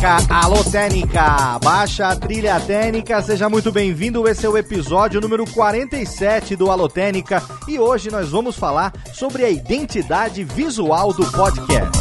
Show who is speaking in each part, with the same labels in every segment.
Speaker 1: Técnica, alô Técnica, baixa a trilha técnica, seja muito bem-vindo. Esse é o episódio número 47 do Alô Técnica e hoje nós vamos falar sobre a identidade visual do podcast.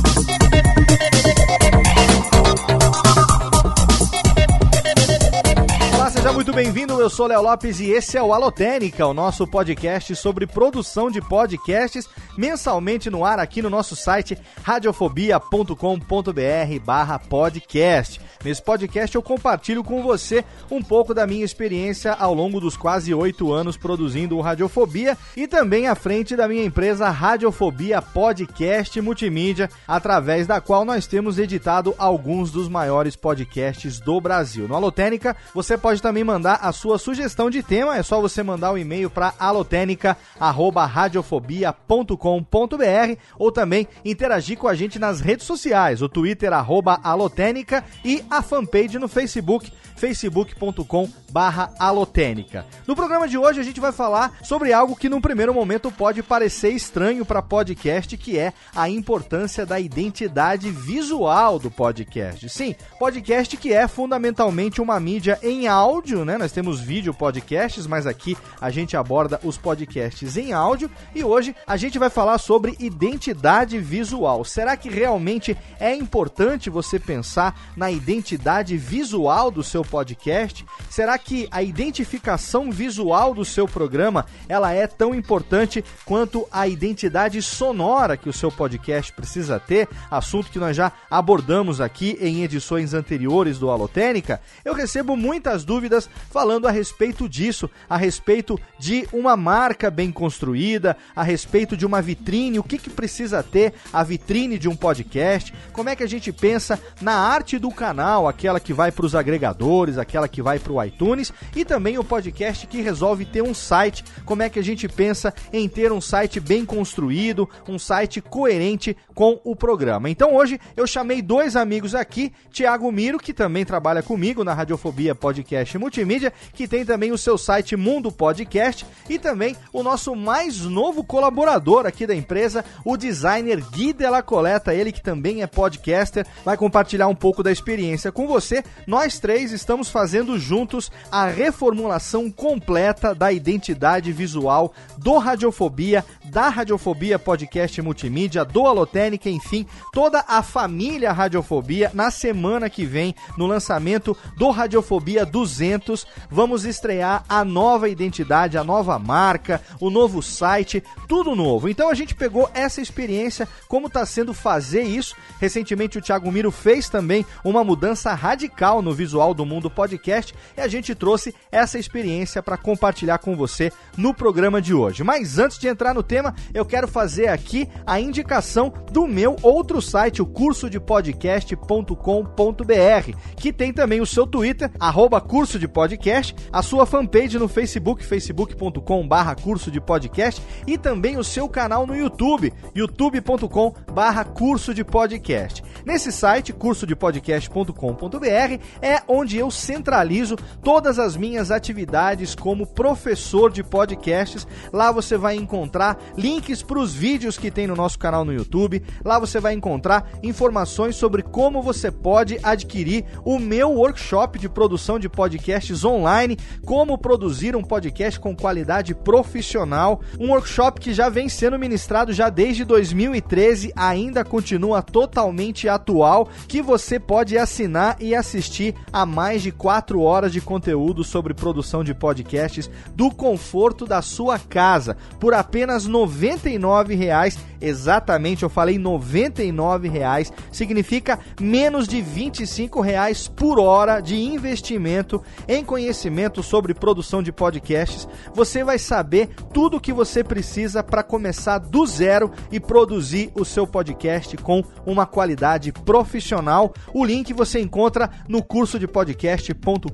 Speaker 1: Muito bem-vindo. Eu sou Léo Lopes e esse é o Alotênica, o nosso podcast sobre produção de podcasts mensalmente no ar aqui no nosso site radiofobia.com.br/podcast. Nesse podcast eu compartilho com você um pouco da minha experiência ao longo dos quase oito anos produzindo o Radiofobia e também à frente da minha empresa Radiofobia Podcast Multimídia, através da qual nós temos editado alguns dos maiores podcasts do Brasil. No Alotênica, você pode também mandar a sua sugestão de tema, é só você mandar o um e-mail para alotênica@radiofobia.com.br ou também interagir com a gente nas redes sociais, o Twitter arroba alotênica e a fanpage no Facebook, facebook.com barra alotênica. No programa de hoje a gente vai falar sobre algo que num primeiro momento pode parecer estranho para podcast, que é a importância da identidade visual do podcast. Sim, podcast que é fundamentalmente uma mídia em áudio, né? Nós temos vídeo podcasts, mas aqui a gente aborda os podcasts em áudio e hoje a gente vai falar sobre identidade visual. Será que realmente é importante você pensar na identidade visual do seu podcast? Será que a identificação visual do seu programa ela é tão importante quanto a identidade sonora que o seu podcast precisa ter? Assunto que nós já abordamos aqui em edições anteriores do Alotênica. Eu recebo muitas dúvidas falando a respeito disso, a respeito de uma marca bem construída, a respeito de uma vitrine, o que, que precisa ter a vitrine de um podcast, como é que a gente pensa na arte do canal aquela que vai para os agregadores, aquela que vai para o iTunes e também o podcast que resolve ter um site. Como é que a gente pensa em ter um site bem construído, um site coerente com o programa? Então hoje eu chamei dois amigos aqui, Tiago Miro, que também trabalha comigo na Radiofobia Podcast Multimídia, que tem também o seu site Mundo Podcast e também o nosso mais novo colaborador aqui da empresa, o designer Gui Della Coleta, ele que também é podcaster, vai compartilhar um pouco da experiência com você, nós três estamos fazendo juntos a reformulação completa da identidade visual do Radiofobia, da Radiofobia Podcast Multimídia, do Alotênica, enfim, toda a família Radiofobia. Na semana que vem, no lançamento do Radiofobia 200, vamos estrear a nova identidade, a nova marca, o novo site, tudo novo. Então a gente pegou essa experiência, como está sendo fazer isso. Recentemente o Thiago Miro fez também uma mudança radical no visual do mundo podcast e a gente trouxe essa experiência para compartilhar com você no programa de hoje. Mas antes de entrar no tema, eu quero fazer aqui a indicação do meu outro site, o curso de podcast.com.br, que tem também o seu Twitter, arroba curso de podcast, a sua fanpage no Facebook, facebook.com barra curso de podcast e também o seu canal no YouTube, youtube.com barra curso de podcast. Nesse site, curso de podcast.com www.cultura.com.br é onde eu centralizo todas as minhas atividades como professor de podcasts. Lá você vai encontrar links para os vídeos que tem no nosso canal no YouTube. Lá você vai encontrar informações sobre como você pode adquirir o meu workshop de produção de podcasts online, como produzir um podcast com qualidade profissional, um workshop que já vem sendo ministrado já desde 2013, ainda continua totalmente atual, que você pode assinar e assistir a mais de 4 horas de conteúdo sobre produção de podcasts do conforto da sua casa por apenas R$ 99,00 Exatamente, eu falei R$ 99,00, significa menos de R$ 25,00 por hora de investimento em conhecimento sobre produção de podcasts. Você vai saber tudo o que você precisa para começar do zero e produzir o seu podcast com uma qualidade profissional. O link você encontra no curso de podcast.com.br.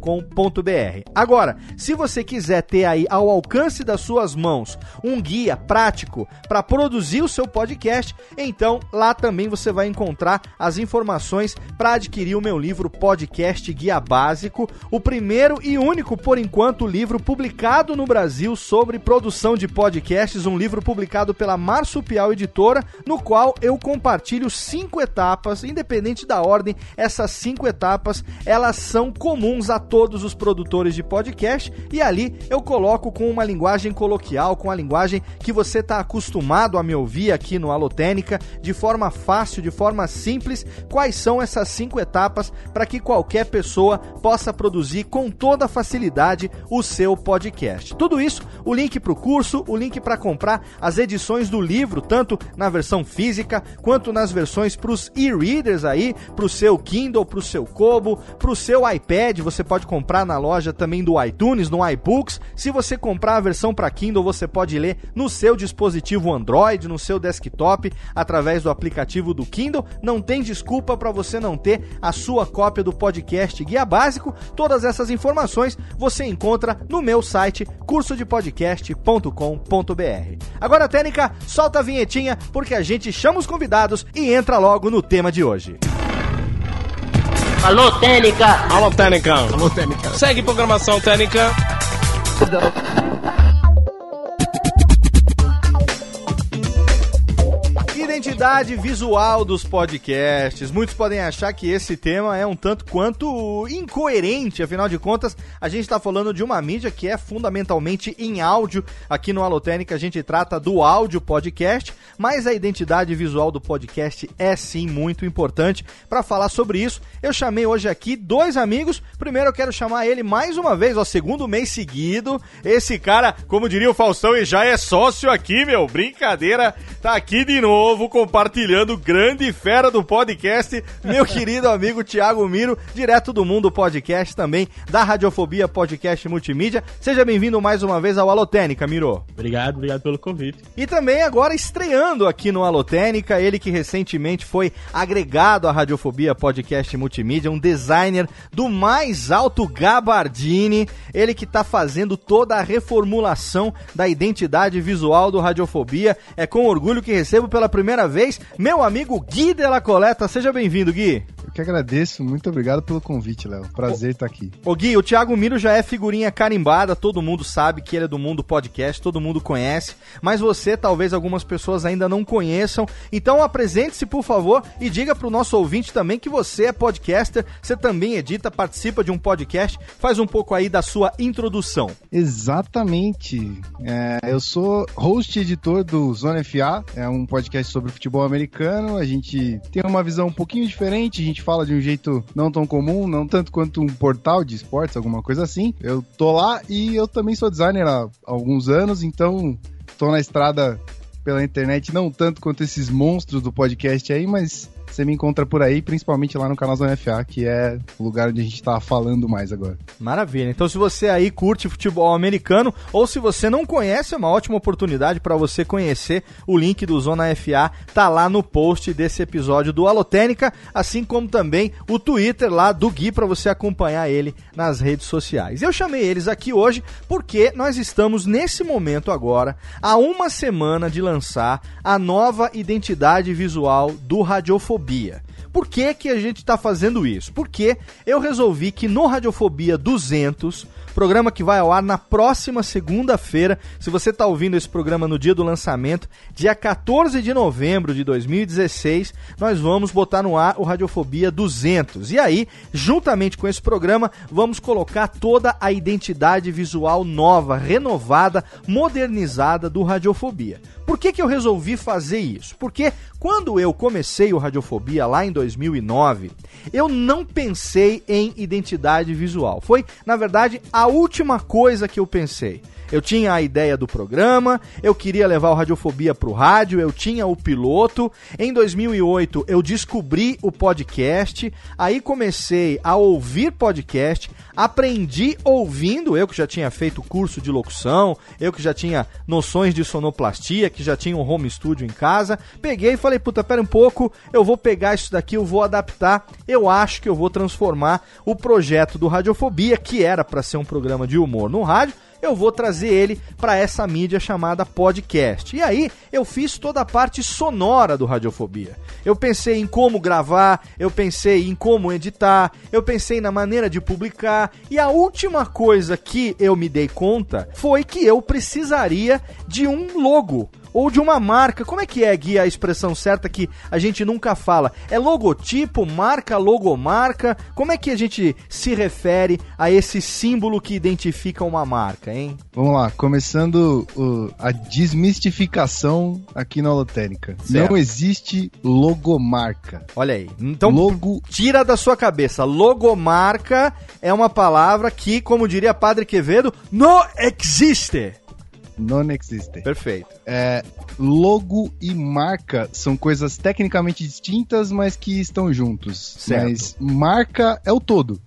Speaker 1: Agora, se você quiser ter aí ao alcance das suas mãos um guia prático para produzir o seu podcast, então lá também você vai encontrar as informações para adquirir o meu livro Podcast Guia Básico, o primeiro e único por enquanto livro publicado no Brasil sobre produção de podcasts, um livro publicado pela Marsupial Editora, no qual eu compartilho cinco etapas, independente da ordem, essas cinco etapas, elas são comuns a todos os produtores de podcast e ali eu coloco com uma linguagem coloquial, com a linguagem que você está acostumado a me ouvir aqui no Alotênica, de forma fácil, de forma simples, quais são essas cinco etapas para que qualquer pessoa possa produzir com toda facilidade o seu podcast. Tudo isso, o link para o curso, o link para comprar as edições do livro, tanto na versão física quanto nas versões para os e-readers aí, para o seu Kindle, para o seu Kobo, para o seu iPad, você pode comprar na loja também do iTunes, no iBooks. Se você comprar a versão para Kindle, você pode ler no seu dispositivo Android, no seu desktop, através do aplicativo do Kindle. Não tem desculpa para você não ter a sua cópia do podcast Guia Básico. Todas essas informações você encontra no meu site cursodepodcast.com.br. Agora, Técnica, solta a vinhetinha porque a gente chama os convidados e entra logo no tema de hoje.
Speaker 2: Alô, Técnica!
Speaker 3: Alô, Técnica! Alô, Técnica! Segue programação Técnica!
Speaker 1: Identidade visual dos podcasts. Muitos podem achar que esse tema é um tanto quanto incoerente, afinal de contas, a gente está falando de uma mídia que é fundamentalmente em áudio. Aqui no Alotênica a gente trata do áudio podcast, mas a identidade visual do podcast é sim muito importante. Para falar sobre isso, eu chamei hoje aqui dois amigos. Primeiro eu quero chamar ele mais uma vez, ó, segundo mês seguido. Esse cara, como diria o Faustão, e já é sócio aqui, meu. Brincadeira, tá aqui de novo compartilhando grande fera do podcast, meu querido amigo Thiago Miro, direto do Mundo Podcast também, da Radiofobia Podcast Multimídia. Seja bem-vindo mais uma vez ao Alotênica, Miro.
Speaker 4: Obrigado, obrigado pelo convite.
Speaker 1: E também agora estreando aqui no Alotênica, ele que recentemente foi agregado à Radiofobia Podcast Multimídia, um designer do mais alto gabardine, ele que está fazendo toda a reformulação da identidade visual do Radiofobia. É com orgulho que recebo pela primeira vez meu amigo Gui Della Coleta. Seja bem-vindo, Gui.
Speaker 5: Eu que agradeço, muito obrigado pelo convite, Léo. Prazer estar aqui.
Speaker 1: Ô Gui, o Thiago Miro já é figurinha carimbada, todo mundo sabe que ele é do mundo podcast, todo mundo conhece, mas você, talvez algumas pessoas ainda não conheçam. Então apresente-se, por favor, e diga pro nosso ouvinte também que você é podcaster, você também edita, participa de um podcast. Faz um pouco aí da sua introdução.
Speaker 5: Exatamente. É, eu sou host e editor do Zona FA, é um podcast sobre futebol americano. A gente tem uma visão um pouquinho diferente, a gente fala de um jeito não tão comum, não tanto quanto um portal de esportes, alguma coisa assim. Eu tô lá e eu também sou designer há alguns anos, então tô na estrada pela internet, não tanto quanto esses monstros do podcast aí, mas você me encontra por aí, principalmente lá no canal Zona FA, que é o lugar onde a gente tá falando mais agora.
Speaker 1: Maravilha. Então, se você aí curte futebol americano ou se você não conhece, é uma ótima oportunidade para você conhecer. O link do Zona FA tá lá no post desse episódio do Alotênica, assim como também o Twitter lá do Gui para você acompanhar ele nas redes sociais. Eu chamei eles aqui hoje porque nós estamos nesse momento agora, há uma semana de lançar a nova identidade visual do Radiofobia. Por que, que a gente está fazendo isso? Porque eu resolvi que no Radiofobia 200, programa que vai ao ar na próxima segunda-feira, se você está ouvindo esse programa no dia do lançamento, dia 14 de novembro de 2016, nós vamos botar no ar o Radiofobia 200. E aí, juntamente com esse programa, vamos colocar toda a identidade visual nova, renovada, modernizada do Radiofobia. Por que, que eu resolvi fazer isso? Porque quando eu comecei o Radiofobia lá em 2009, eu não pensei em identidade visual. Foi, na verdade, a última coisa que eu pensei. Eu tinha a ideia do programa, eu queria levar o Radiofobia pro rádio, eu tinha o piloto. Em 2008 eu descobri o podcast, aí comecei a ouvir podcast, aprendi ouvindo, eu que já tinha feito curso de locução, eu que já tinha noções de sonoplastia, que já tinha um home studio em casa, peguei e falei, puta, pera um pouco, eu vou pegar isso daqui, eu vou adaptar, eu acho que eu vou transformar o projeto do Radiofobia, que era para ser um programa de humor no rádio, eu vou trazer ele para essa mídia chamada podcast. E aí eu fiz toda a parte sonora do Radiofobia. Eu pensei em como gravar, eu pensei em como editar, eu pensei na maneira de publicar e a última coisa que eu me dei conta foi que eu precisaria de um logo ou de uma marca. Como é que é, Gui, a expressão certa que a gente nunca fala? É logotipo, marca, logomarca? Como é que a gente se refere a esse símbolo que identifica uma marca, hein?
Speaker 5: Vamos lá, começando uh, a desmistificação aqui na Holotérica. Não existe logomarca.
Speaker 1: Olha aí. Então, Logo... tira da sua cabeça. Logomarca é uma palavra que, como diria Padre Quevedo, não existe.
Speaker 5: Não existe.
Speaker 1: Perfeito.
Speaker 5: É, logo e marca são coisas tecnicamente distintas, mas que estão juntos. Certo. Mas marca é o todo.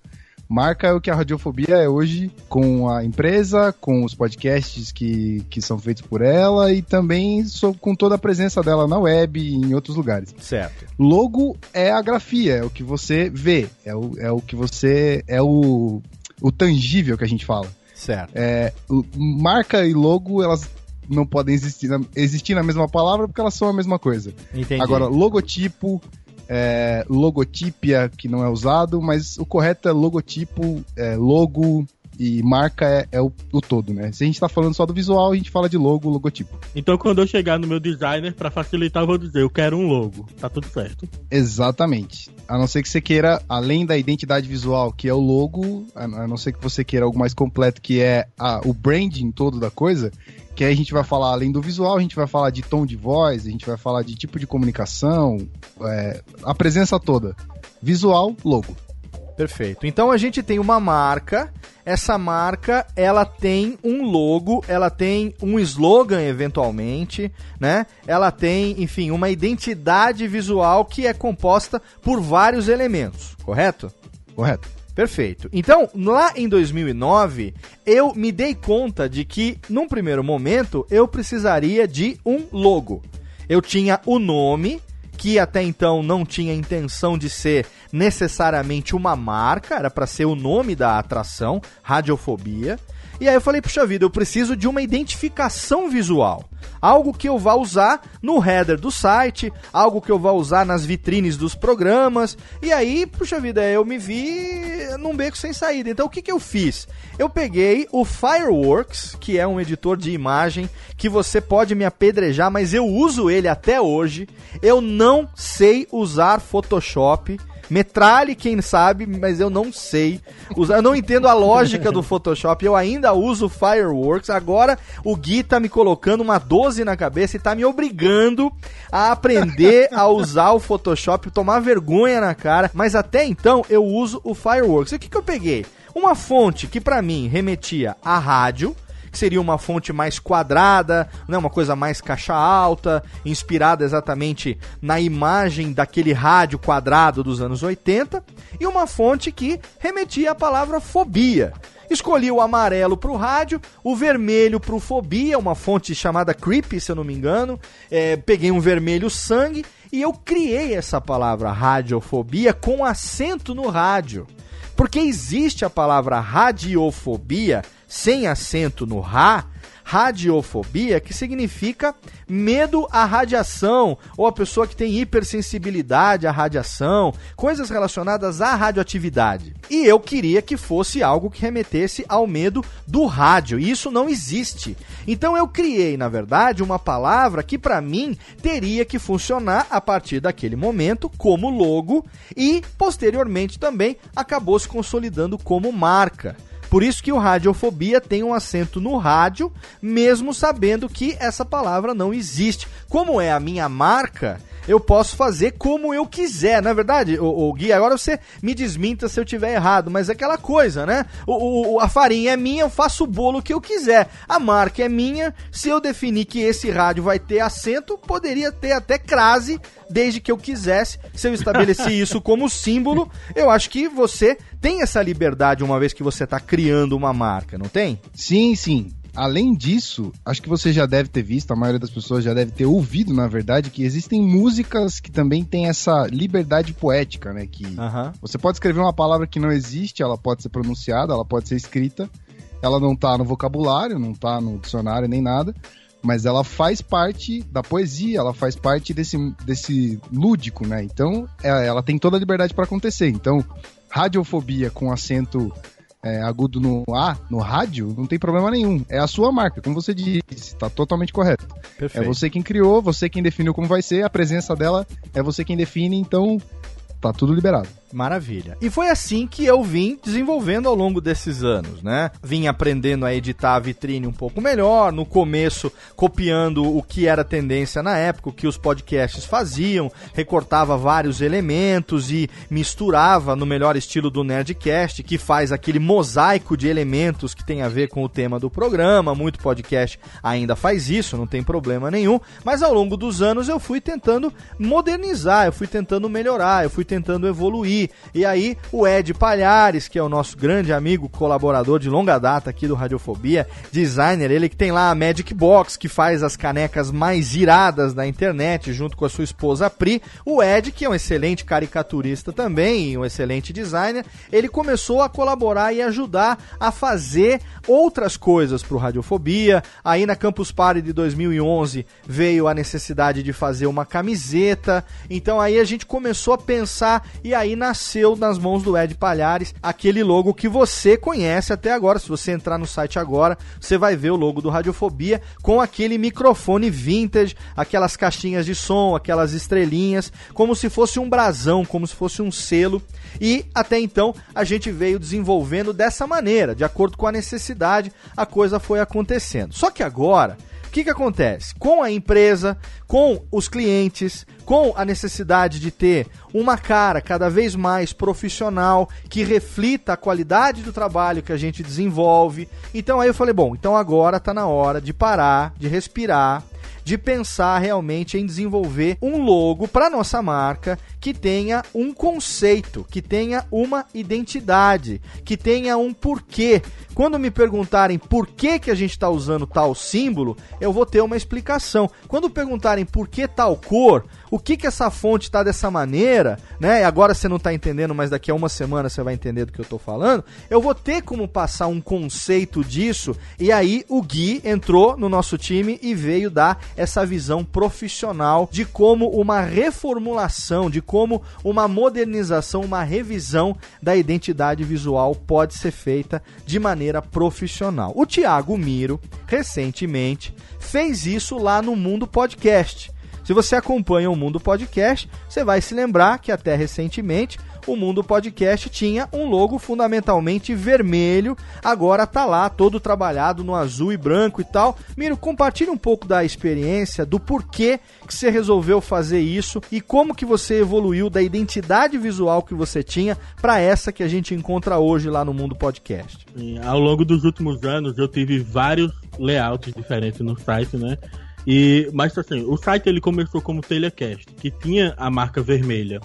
Speaker 5: Marca é o que a radiofobia é hoje, com a empresa, com os podcasts que, que são feitos por ela e também com toda a presença dela na web e em outros lugares.
Speaker 1: Certo.
Speaker 5: Logo é a grafia, é o que você vê, é o, é o que você. é o, o tangível que a gente fala.
Speaker 1: Certo.
Speaker 5: É, marca e logo, elas não podem existir na, existir na mesma palavra porque elas são a mesma coisa.
Speaker 1: Entendi.
Speaker 5: Agora, logotipo, é, logotipia, que não é usado, mas o correto é logotipo, é, logo, e marca é, é o, o, todo, né? Se a gente tá falando só do visual, a gente fala de logo, logotipo.
Speaker 3: Então quando eu chegar no meu designer, para facilitar, eu vou dizer, eu quero um logo. Tá tudo certo.
Speaker 5: Exatamente. A não ser que você queira, além da identidade visual, que é o logo, a não ser que você queira algo mais completo, que é a, o branding todo da coisa, que aí a gente vai falar, além do visual, a gente vai falar de tom de voz, a gente vai falar de tipo de comunicação, é, a presença toda. Visual, logo.
Speaker 1: Perfeito. Então a gente tem uma marca. Essa marca, ela tem um logo, ela tem um slogan eventualmente, né? Ela tem, enfim, uma identidade visual que é composta por vários elementos, correto?
Speaker 5: Correto.
Speaker 1: Perfeito. Então, lá em 2009, eu me dei conta de que, num primeiro momento, eu precisaria de um logo. Eu tinha o nome, que até então não tinha intenção de ser necessariamente uma marca, era para ser o nome da atração, Radiofobia. E aí eu falei, puxa vida, eu preciso de uma identificação visual. Algo que eu vá usar no header do site, algo que eu vá usar nas vitrines dos programas. E aí, puxa vida, eu me vi num beco sem saída. Então o que, que eu fiz? Eu peguei o Fireworks, que é um editor de imagem que você pode me apedrejar, mas eu uso ele até hoje. Eu não sei usar Photoshop. Metralhe, quem sabe, mas eu não sei. Eu não entendo a lógica do Photoshop. Eu ainda uso Fireworks. Agora o Gui tá me colocando uma 12 na cabeça e tá me obrigando a aprender a usar o Photoshop, tomar vergonha na cara. Mas até então eu uso o Fireworks. E o que, que eu peguei? Uma fonte que para mim remetia à rádio que seria uma fonte mais quadrada, né, uma coisa mais caixa alta, inspirada exatamente na imagem daquele rádio quadrado dos anos 80, e uma fonte que remetia à palavra fobia. Escolhi o amarelo para o rádio, o vermelho para o fobia, uma fonte chamada Creepy, se eu não me engano. É, peguei um vermelho sangue e eu criei essa palavra radiofobia com acento no rádio. Porque existe a palavra radiofobia sem acento no ra, radiofobia, que significa medo à radiação, ou a pessoa que tem hipersensibilidade à radiação, coisas relacionadas à radioatividade. E eu queria que fosse algo que remetesse ao medo do rádio, e isso não existe. Então eu criei, na verdade, uma palavra que para mim teria que funcionar a partir daquele momento como logo e posteriormente também acabou se consolidando como marca. Por isso que o radiofobia tem um acento no rádio, mesmo sabendo que essa palavra não existe. Como é a minha marca, eu posso fazer como eu quiser. Na é verdade, o, o Gui, agora você me desminta se eu tiver errado, mas é aquela coisa, né? O, o, a farinha é minha, eu faço o bolo que eu quiser. A marca é minha, se eu definir que esse rádio vai ter acento, poderia ter até crase, desde que eu quisesse. Se eu estabeleci isso como símbolo, eu acho que você tem essa liberdade uma vez que você está criando uma marca, não tem?
Speaker 5: Sim, sim. Além disso, acho que você já deve ter visto, a maioria das pessoas já deve ter ouvido, na verdade, que existem músicas que também têm essa liberdade poética, né? Que uhum. você pode escrever uma palavra que não existe, ela pode ser pronunciada, ela pode ser escrita, ela não tá no vocabulário, não tá no dicionário nem nada, mas ela faz parte da poesia, ela faz parte desse, desse lúdico, né? Então, ela, é, ela tem toda a liberdade para acontecer. Então, radiofobia com acento é, agudo no A, no rádio, não tem problema nenhum. É a sua marca, como você disse, tá totalmente correto. Perfeito. É você quem criou, você quem definiu como vai ser, a presença dela é você quem define, então tá tudo liberado.
Speaker 1: Maravilha. E foi assim que eu vim desenvolvendo ao longo desses anos, né? Vim aprendendo a editar a vitrine um pouco melhor, no começo copiando o que era tendência na época, o que os podcasts faziam, recortava vários elementos e misturava no melhor estilo do Nerdcast, que faz aquele mosaico de elementos que tem a ver com o tema do programa. Muito podcast ainda faz isso, não tem problema nenhum, mas ao longo dos anos eu fui tentando modernizar, eu fui tentando melhorar, eu fui tentando evoluir e aí o Ed Palhares, que é o nosso grande amigo, colaborador de longa data aqui do Radiofobia, designer, ele que tem lá a Magic Box, que faz as canecas mais iradas da internet, junto com a sua esposa Pri. O Ed, que é um excelente caricaturista também, um excelente designer, ele começou a colaborar e ajudar a fazer outras coisas para o Radiofobia. Aí na Campus Party de 2011 veio a necessidade de fazer uma camiseta. Então aí a gente começou a pensar e aí na nasceu nas mãos do Ed Palhares, aquele logo que você conhece até agora. Se você entrar no site agora, você vai ver o logo do Radiofobia com aquele microfone vintage, aquelas caixinhas de som, aquelas estrelinhas, como se fosse um brasão, como se fosse um selo. E até então a gente veio desenvolvendo dessa maneira, de acordo com a necessidade, a coisa foi acontecendo. Só que agora o que, que acontece? Com a empresa, com os clientes, com a necessidade de ter uma cara cada vez mais profissional que reflita a qualidade do trabalho que a gente desenvolve. Então aí eu falei, bom, então agora está na hora de parar, de respirar de pensar realmente em desenvolver um logo para nossa marca que tenha um conceito, que tenha uma identidade, que tenha um porquê. Quando me perguntarem por que, que a gente está usando tal símbolo, eu vou ter uma explicação. Quando perguntarem por que tal cor, o que que essa fonte está dessa maneira, né? Agora você não está entendendo, mas daqui a uma semana você vai entender do que eu estou falando. Eu vou ter como passar um conceito disso e aí o Gui entrou no nosso time e veio dar essa visão profissional de como uma reformulação, de como uma modernização, uma revisão da identidade visual pode ser feita de maneira profissional. O Thiago Miro recentemente fez isso lá no Mundo Podcast. Se você acompanha o Mundo Podcast, você vai se lembrar que até recentemente o Mundo Podcast tinha um logo fundamentalmente vermelho, agora tá lá todo trabalhado no azul e branco e tal. Miro, compartilhe um pouco da experiência, do porquê que você resolveu fazer isso e como que você evoluiu da identidade visual que você tinha para essa que a gente encontra hoje lá no Mundo Podcast.
Speaker 3: Ao longo dos últimos anos eu tive vários layouts diferentes no site, né? E, mas assim, o site ele começou como Telecast, que tinha a marca vermelha.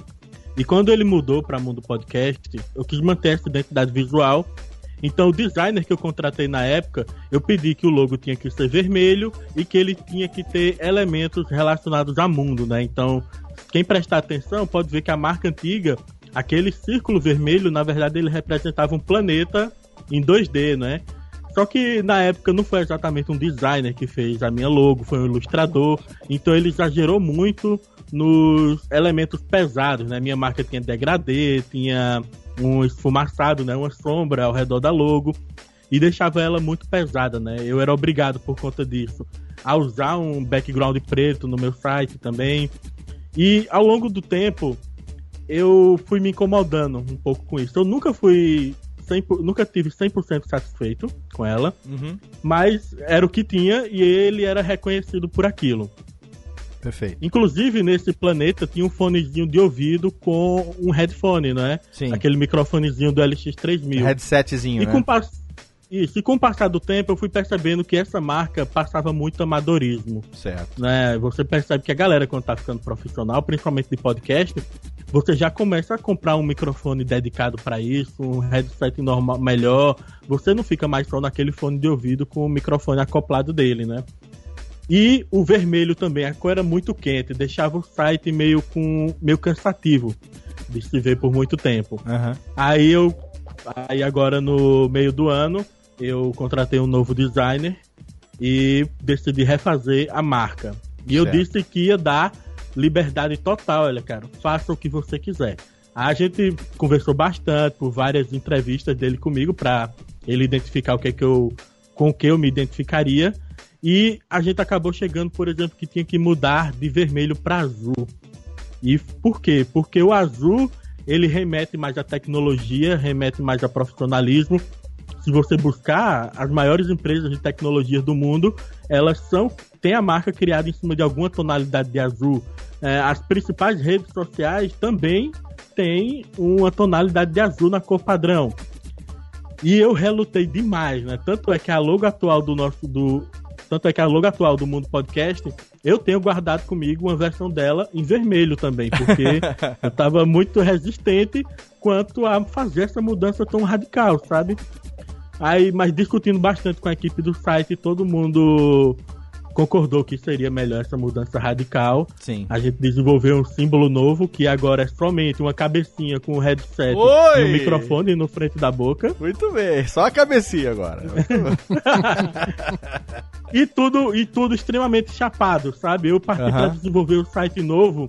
Speaker 3: E quando ele mudou para Mundo Podcast, eu quis manter essa identidade visual. Então, o designer que eu contratei na época, eu pedi que o logo tinha que ser vermelho e que ele tinha que ter elementos relacionados a mundo, né? Então, quem prestar atenção pode ver que a marca antiga, aquele círculo vermelho, na verdade, ele representava um planeta em 2D, né? Só que na época não foi exatamente um designer que fez a minha logo, foi um ilustrador. Então ele exagerou muito nos elementos pesados, né? Minha marca tinha degradê, tinha um esfumaçado, né? Uma sombra ao redor da logo e deixava ela muito pesada, né? Eu era obrigado por conta disso a usar um background preto no meu site também. E ao longo do tempo eu fui me incomodando um pouco com isso. Eu nunca fui 100%, nunca tive 100% satisfeito com ela, uhum. mas era o que tinha e ele era reconhecido por aquilo.
Speaker 1: Perfeito.
Speaker 3: Inclusive, nesse planeta tinha um fonezinho de ouvido com um headphone, né?
Speaker 1: Sim.
Speaker 3: Aquele microfonezinho do LX3000.
Speaker 1: Headsetzinho,
Speaker 3: e
Speaker 1: né?
Speaker 3: com, pas- Isso, e com o passar do tempo eu fui percebendo que essa marca passava muito amadorismo.
Speaker 1: Certo.
Speaker 3: né? Você percebe que a galera, quando tá ficando profissional, principalmente de podcast, você já começa a comprar um microfone dedicado para isso, um headset normal, melhor. Você não fica mais só naquele fone de ouvido com o microfone acoplado dele, né? E o vermelho também, a cor era muito quente, deixava o site meio com meio cansativo de se ver por muito tempo.
Speaker 1: Aham.
Speaker 3: Aí eu. Aí agora no meio do ano eu contratei um novo designer e decidi refazer a marca. E eu
Speaker 1: Certo.
Speaker 3: disse que ia dar liberdade total, olha, cara, faça o que você quiser. A gente conversou bastante por várias entrevistas dele comigo para ele identificar o que é que eu com que eu me identificaria e a gente acabou chegando, por exemplo, que tinha que mudar de vermelho para azul. E por quê? Porque o azul ele remete mais à tecnologia, remete mais a profissionalismo. Se você buscar as maiores empresas de tecnologia do mundo, elas são têm a marca criada em cima de alguma tonalidade de azul. É, as principais redes sociais também têm uma tonalidade de azul na cor padrão. E eu relutei demais, né? Tanto é que a logo atual do nosso do tanto é que a logo atual do Mundo Podcast, eu tenho guardado comigo uma versão dela em vermelho também, porque eu tava muito resistente quanto a fazer essa mudança tão radical, sabe? Aí, mas discutindo bastante com a equipe do site, todo mundo concordou que seria melhor essa mudança radical.
Speaker 1: Sim.
Speaker 3: A gente desenvolveu um símbolo novo que agora é somente uma cabecinha com o headset
Speaker 1: Oi!
Speaker 3: e um microfone no frente da boca.
Speaker 1: Muito bem, só a cabecinha agora.
Speaker 3: E tudo, e tudo extremamente chapado, sabe? Eu parti
Speaker 1: Aham.
Speaker 3: para desenvolver o site novo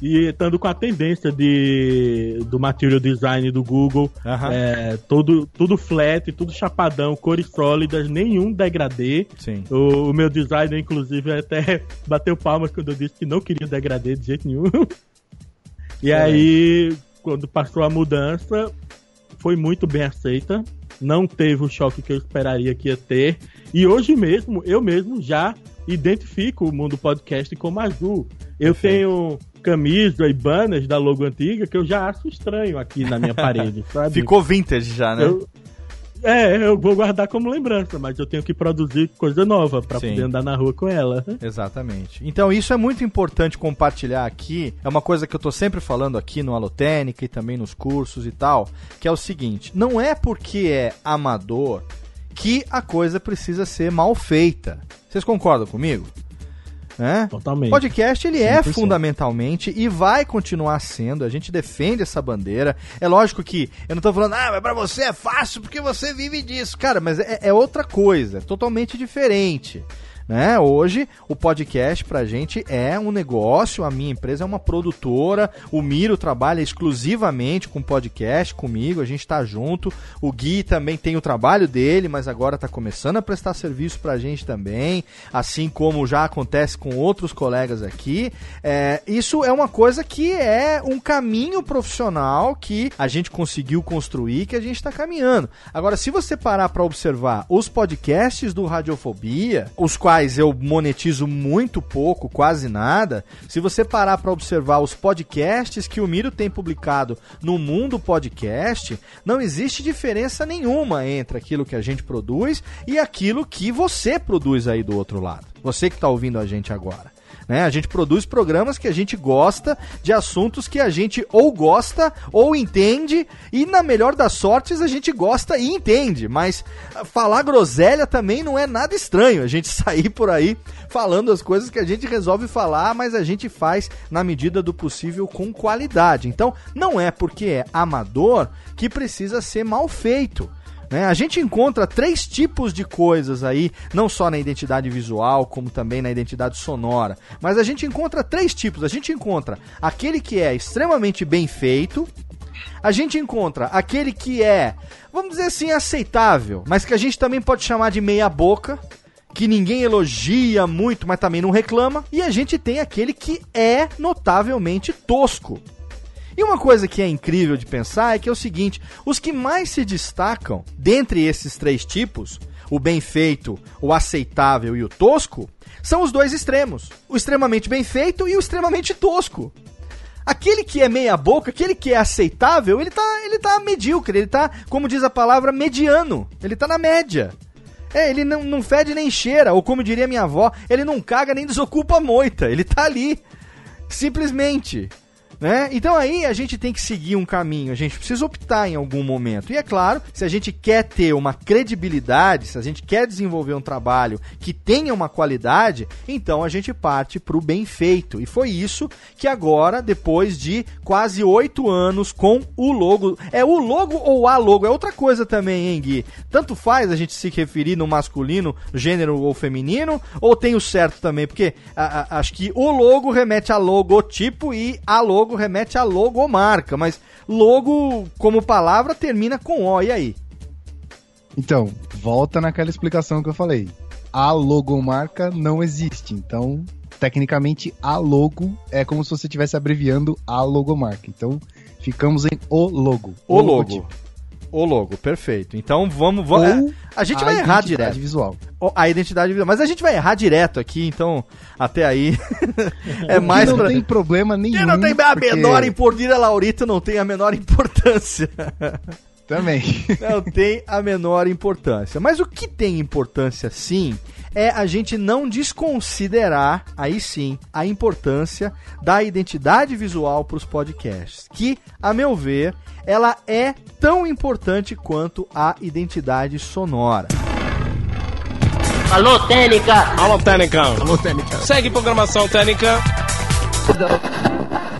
Speaker 3: e estando com a tendência de do material design do Google, é, todo, tudo flat, tudo chapadão, cores sólidas, nenhum degradê.
Speaker 1: Sim.
Speaker 3: O, o meu designer, inclusive, até bateu palmas quando eu disse que não queria degradê de jeito nenhum. E aí, quando passou a mudança, foi muito bem aceita. Não teve o choque que eu esperaria que ia ter. E hoje mesmo, eu mesmo já identifico o mundo podcast como azul. Eu
Speaker 1: Perfeito.
Speaker 3: tenho camisa e banners da logo antiga que eu já acho estranho aqui na minha parede, sabe?
Speaker 1: Ficou vintage já, né?
Speaker 3: Eu- é, eu vou guardar como lembrança, mas eu tenho que produzir coisa nova
Speaker 1: Sim.
Speaker 3: poder andar na rua com ela.
Speaker 1: Exatamente. Então isso é muito importante compartilhar aqui. É uma coisa que eu tô sempre falando aqui no Alotênica e também nos cursos e tal, que é o seguinte: não é porque é amador que a coisa precisa ser mal feita. Vocês concordam comigo? Né?
Speaker 3: Totalmente.
Speaker 1: Podcast ele é
Speaker 3: 100%.
Speaker 1: fundamentalmente e vai continuar sendo. A gente defende essa bandeira. É lógico que eu não tô falando, ah, mas pra você é fácil porque você vive disso. Cara, mas é, é outra coisa, é totalmente diferente. Né? Hoje o podcast pra gente é um negócio, a minha empresa é uma produtora, o Miro trabalha exclusivamente com podcast comigo, a gente tá junto. O Gui também tem o trabalho dele, mas agora tá começando a prestar serviço pra gente também, assim como já acontece com outros colegas aqui. É, isso é uma coisa que é um caminho profissional que a gente conseguiu construir, que a gente está caminhando. Agora, se você parar para observar os podcasts do Radiofobia, os quais eu monetizo muito pouco, quase nada, se você parar para observar os podcasts que o Miro tem publicado no Mundo Podcast, não existe diferença nenhuma entre aquilo que a gente produz e aquilo que você produz aí do outro lado. Você que está ouvindo a gente agora. Né? A gente produz programas que a gente gosta de assuntos que a gente ou gosta ou entende e na melhor das sortes a gente gosta e entende, mas ah, falar groselha também não é nada estranho. A gente sair por aí falando as coisas que a gente resolve falar, mas a gente faz na medida do possível com qualidade. Então, não é porque é amador que precisa ser mal feito. Né? A gente encontra três tipos de coisas aí, não só na identidade visual, como também na identidade sonora. Mas a gente encontra três tipos. A gente encontra aquele que é extremamente bem feito, a gente encontra aquele que é, vamos dizer assim, aceitável, mas que a gente também pode chamar de meia boca, que ninguém elogia muito, mas também não reclama, e a gente tem aquele que é notavelmente tosco. E uma coisa que é incrível de pensar é que é o seguinte: os que mais se destacam dentre esses três tipos, o bem feito, o aceitável e o tosco, são os dois extremos. O extremamente bem feito e o extremamente tosco. Aquele que é meia boca, aquele que é aceitável, ele tá, ele tá medíocre, ele tá, como diz a palavra, mediano. Ele tá na média. É, ele não, não fede nem cheira, ou como diria minha avó, ele não caga nem desocupa a moita. Ele tá ali. Simplesmente. Né? Então aí a gente tem que seguir um caminho, a gente precisa optar em algum momento. E é claro, se a gente quer ter uma credibilidade, se a gente quer desenvolver um trabalho que tenha uma qualidade, então a gente parte para o bem feito. E foi isso que agora, depois de quase oito anos com o logo. É o logo ou a logo? É outra coisa também, hein, Gui? Tanto faz a gente se referir no masculino, gênero ou feminino, ou tem o certo também? Porque a, a, acho que o logo remete a logotipo e a logo logo remete a logomarca, mas logo como palavra termina com O, e aí?
Speaker 5: Então, volta naquela explicação que eu falei. A logomarca não existe, então tecnicamente a logo é como se você estivesse abreviando a logomarca. Então, ficamos em o logo.
Speaker 1: O, o logo. O logo, perfeito. Então vamos. vamos
Speaker 5: Ou a gente vai errar direto.
Speaker 1: visual. A identidade visual. Mas a gente vai errar direto aqui, então até aí. é mais.
Speaker 5: não pra... tem problema nenhum. Que
Speaker 1: não tem a porque... menor importância, Laurito não tem a menor importância.
Speaker 5: Também.
Speaker 1: Não tem a menor importância. Mas o que tem importância sim é a gente não desconsiderar, aí sim, a importância da identidade visual para os podcasts. Que, a meu ver, ela é tão importante quanto a identidade sonora.
Speaker 2: Alô, Técnica!
Speaker 4: Alô, Técnica! Alô, Técnica! Segue programação Técnica!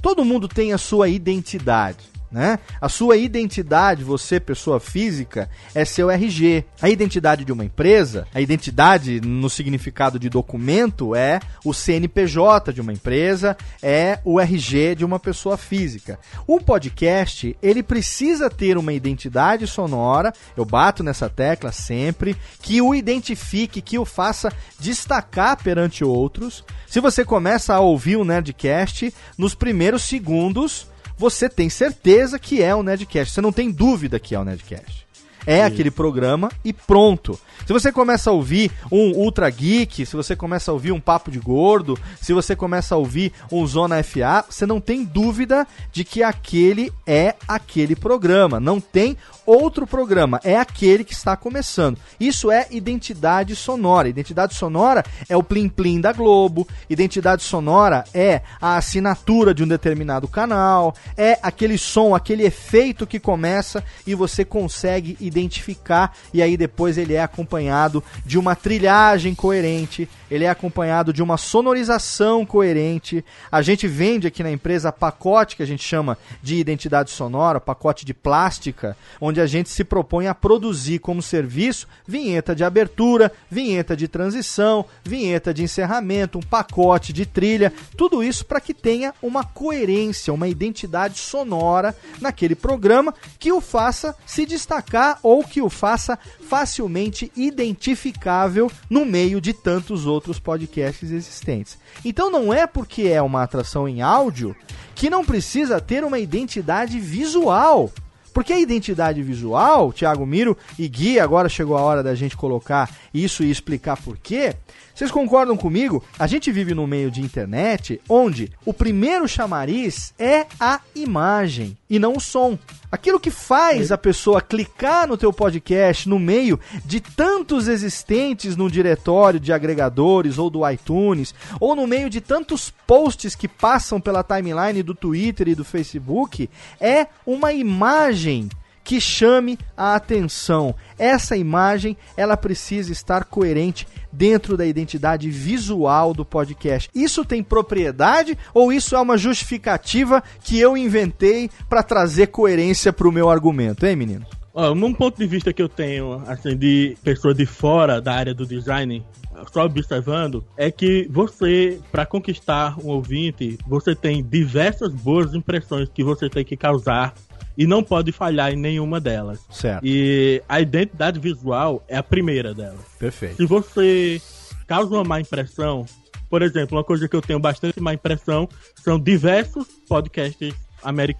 Speaker 1: Todo mundo tem a sua identidade né? A sua identidade, você, pessoa física, é seu RG. A identidade de uma empresa, a identidade no significado de documento é o CNPJ de uma empresa, é o RG de uma pessoa física. O podcast, ele precisa ter uma identidade sonora, eu bato nessa tecla sempre, que o identifique, que o faça destacar perante outros. Se você começa a ouvir o Nerdcast, nos primeiros segundos você tem certeza que é o Nerdcast. Você não tem dúvida que é o Nerdcast. É Isso. aquele programa e pronto. Se você começa a ouvir um Ultra Geek, se você começa a ouvir um Papo de Gordo, se você começa a ouvir um Zona FA, você não tem dúvida de que aquele é aquele programa. Não tem outro programa, é aquele que está começando. Isso é identidade sonora. Identidade sonora é o plim plim da Globo, identidade sonora é a assinatura de um determinado canal, é aquele som, aquele efeito que começa e você consegue identificar e aí depois ele é acompanhado de uma trilhagem coerente, ele é acompanhado de uma sonorização coerente. A gente vende aqui na empresa pacote que a gente chama de identidade sonora, pacote de plástica, onde onde a gente se propõe a produzir como serviço vinheta de abertura, vinheta de transição, vinheta de encerramento, um pacote de trilha, tudo isso para que tenha uma coerência, uma identidade sonora naquele programa que o faça se destacar ou que o faça facilmente identificável no meio de tantos outros podcasts existentes. Então não é porque é uma atração em áudio que não precisa ter uma identidade visual. Porque a identidade visual, Thiago Miro e Gui, agora chegou a hora da gente colocar isso e explicar por quê. Vocês concordam comigo? A gente vive num meio de internet onde o primeiro chamariz é a imagem e não o som. Aquilo que faz a pessoa clicar no teu podcast no meio de tantos existentes no diretório de agregadores ou do iTunes, ou no meio de tantos posts que passam pela timeline do Twitter e do Facebook, é uma imagem que chame a atenção. Essa imagem, ela precisa estar coerente dentro da identidade visual do podcast. Isso tem propriedade ou isso é uma justificativa que eu inventei para trazer coerência para o meu argumento, hein, menino?
Speaker 3: Ó, num ponto de vista que eu tenho, assim, de pessoa de fora da área do design, só observando, é que você, para conquistar um ouvinte, você tem diversas boas impressões que você tem que causar e não pode falhar em nenhuma delas.
Speaker 1: Certo.
Speaker 3: E a identidade visual é a primeira delas.
Speaker 1: Perfeito.
Speaker 3: Se você causa uma má impressão, por exemplo, uma coisa que eu tenho bastante má impressão são diversos podcasts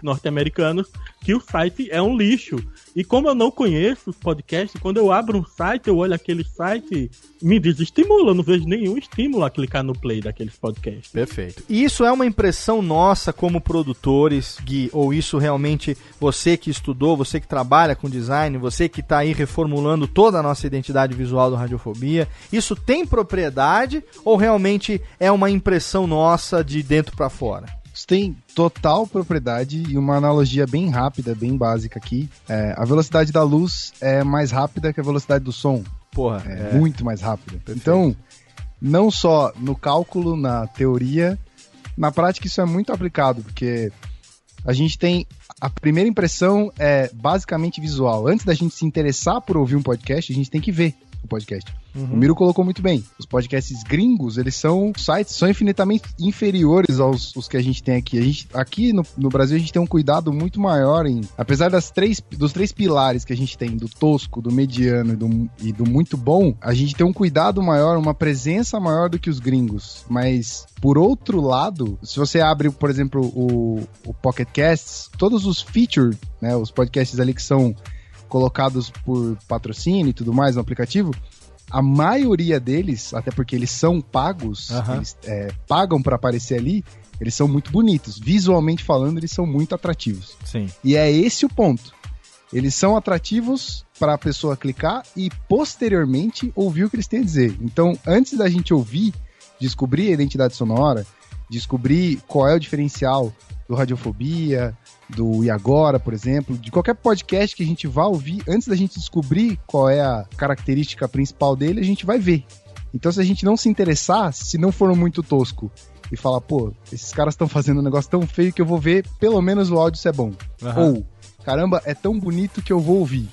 Speaker 3: norte-americanos que o site é um lixo. E como eu não conheço os podcasts, quando eu abro um site, eu olho aquele site, me desestimula, eu não vejo nenhum estímulo a clicar no play daqueles podcasts.
Speaker 1: Perfeito. E isso é uma impressão nossa como produtores, Gui, ou isso realmente você que estudou, você que trabalha com design, você que está aí reformulando toda a nossa identidade visual do Radiofobia, isso tem propriedade ou realmente é uma impressão nossa de dentro para fora?
Speaker 5: Isso tem total propriedade e uma analogia bem rápida, bem básica aqui. É, a velocidade da luz é mais rápida que a velocidade do som.
Speaker 1: Porra,
Speaker 5: é, é. muito mais rápida. Perfeito. Então, não só no cálculo, na teoria, na prática isso é muito aplicado, porque a gente tem a primeira impressão é basicamente visual. Antes da gente se interessar por ouvir um podcast, a gente tem que ver o podcast. Uhum. O Miro colocou muito bem. Os podcasts gringos, eles são sites são infinitamente inferiores aos os que a gente tem aqui. A gente, aqui no, no Brasil a gente tem um cuidado muito maior em, apesar das três dos três pilares que a gente tem, do tosco, do mediano e do, e do muito bom, a gente tem um cuidado maior, uma presença maior do que os gringos. Mas por outro lado, se você abre, por exemplo, o, o Pocket Casts, todos os features, né, os podcasts ali que são colocados por patrocínio e tudo mais no aplicativo, a maioria deles, até porque eles são pagos, uhum. eles é, pagam para aparecer ali, eles são muito bonitos. Visualmente falando, eles são muito atrativos.
Speaker 1: Sim.
Speaker 5: E é esse o ponto. Eles são atrativos para a pessoa clicar e posteriormente ouvir o que eles têm a dizer. Então, antes da gente ouvir, descobrir a identidade sonora, descobrir qual é o diferencial do Radiofobia, do E Agora, por exemplo, de qualquer podcast que a gente vá ouvir, antes da gente descobrir qual é a característica principal dele, a gente vai ver. Então, se a gente não se interessar, se não for muito tosco e falar, pô, esses caras estão fazendo um negócio tão feio que eu vou ver pelo menos o áudio se é bom. Uhum. Ou, caramba, é tão bonito que eu vou ouvir.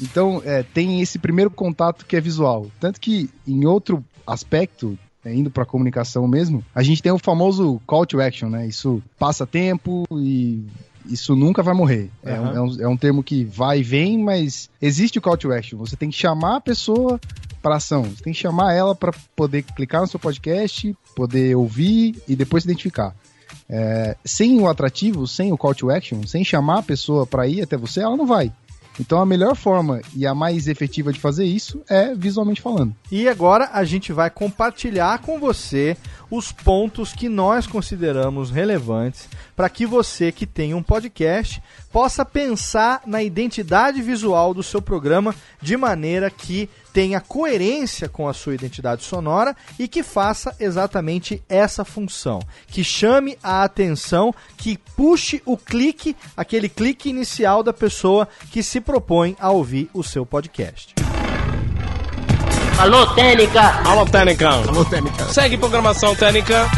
Speaker 5: Então, é, tem esse primeiro contato que é visual. Tanto que, em outro aspecto, é, indo para comunicação mesmo, a gente tem o famoso call to action, né? Isso passa tempo e isso nunca vai morrer. Uhum. É, um, é, um, é, um, termo que vai e vem, mas existe o call to action. Você tem que chamar a pessoa para ação. Você tem que chamar ela para poder clicar no seu podcast, poder ouvir e depois se identificar. É, sem o atrativo, sem o call to action, sem chamar a pessoa para ir até você, ela não vai. Então a melhor forma e a mais efetiva de fazer isso é visualmente falando.
Speaker 1: E agora a gente vai compartilhar com você os pontos que nós consideramos relevantes para que você que tem um podcast possa pensar na identidade visual do seu programa de maneira que tenha coerência com a sua identidade sonora e que faça exatamente essa função, que chame a atenção, que puxe o clique, aquele clique inicial da pessoa que se propõe a ouvir o seu podcast.
Speaker 4: Alô, Técnica! Alô, Técnica! Alô, Técnica! Segue programação Técnica!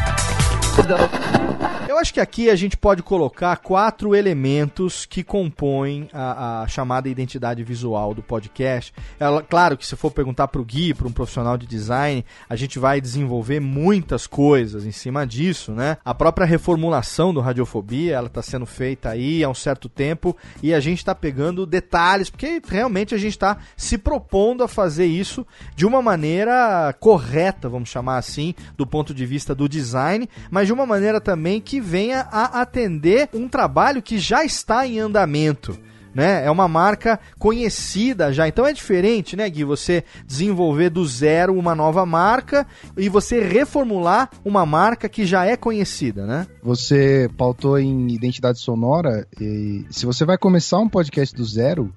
Speaker 1: Eu acho que aqui a gente pode colocar quatro elementos que compõem a, a chamada identidade visual do podcast. Ela, claro que se for perguntar para o Gui, para um profissional de design, a gente vai desenvolver muitas coisas em cima disso, né? A própria reformulação do Radiofobia, ela está sendo feita aí há um certo tempo e a gente está pegando detalhes, porque realmente a gente está se propondo a fazer isso de uma maneira correta, vamos chamar assim, do ponto de vista do design, mas de uma maneira também que venha a atender um trabalho que já está em andamento. Né? É uma marca conhecida já. Então é diferente, né, Gui? Você desenvolver do zero uma nova marca e você reformular uma marca que já é conhecida, né?
Speaker 5: Você pautou em identidade sonora e se você vai começar um podcast do zero,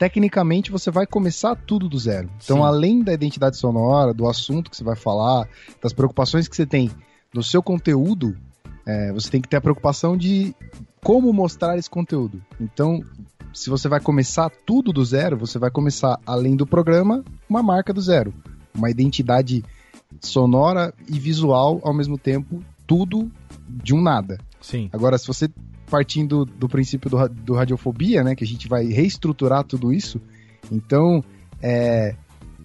Speaker 5: tecnicamente você vai começar tudo do zero. Então, Sim. além da identidade sonora, do assunto que você vai falar, das preocupações que você tem no seu conteúdo, é, você tem que ter a preocupação de como mostrar esse conteúdo. Então, se você vai começar tudo do zero, você vai começar, além do programa, uma marca do zero. Uma identidade sonora e visual ao mesmo tempo, tudo de um nada.
Speaker 1: Sim.
Speaker 5: Agora, se você partindo do princípio do, do radiofobia, né, que a gente vai reestruturar tudo isso, então é,